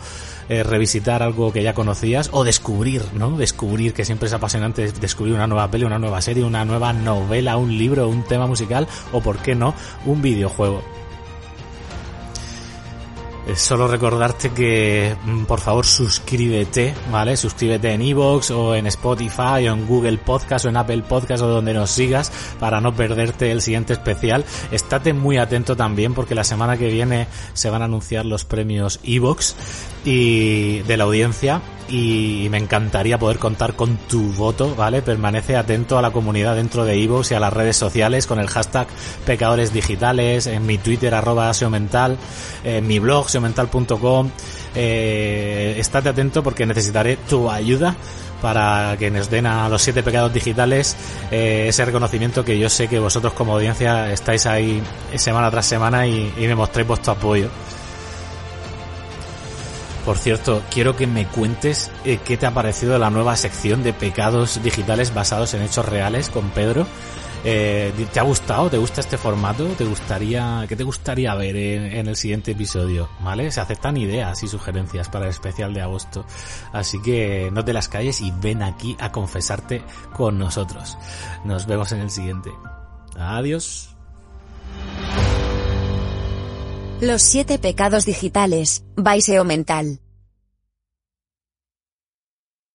eh, revisitar algo que ya conocías o descubrir, ¿no? Descubrir, que siempre es apasionante descubrir una nueva peli, una nueva serie, una nueva novela, un libro, un tema musical o, por qué no, un videojuego. Es solo recordarte que mm, por favor suscríbete, ¿vale? Suscríbete en Evox o en Spotify o en Google Podcast o en Apple Podcast o donde nos sigas para no perderte el siguiente especial. Estate muy atento también porque la semana que viene se van a anunciar los premios Evox y de la audiencia y me encantaría poder contar con tu voto, ¿vale? Permanece atento a la comunidad dentro de Evox y a las redes sociales con el hashtag pecadores digitales, en mi Twitter arroba seomental, en mi blog seomental.com. Eh, estate atento porque necesitaré tu ayuda para que nos den a los siete pecados digitales eh, ese reconocimiento que yo sé que vosotros como audiencia estáis ahí semana tras semana y, y me mostréis vuestro apoyo. Por cierto, quiero que me cuentes eh, qué te ha parecido la nueva sección de pecados digitales basados en hechos reales con Pedro. Eh, ¿Te ha gustado? ¿Te gusta este formato? ¿Te gustaría, qué te gustaría ver en, el siguiente episodio? ¿Vale? Se aceptan ideas y sugerencias para el especial de agosto. Así que no te las calles y ven aquí a confesarte con nosotros. Nos vemos en el siguiente. Adiós. Los siete pecados digitales, Baiseo Mental.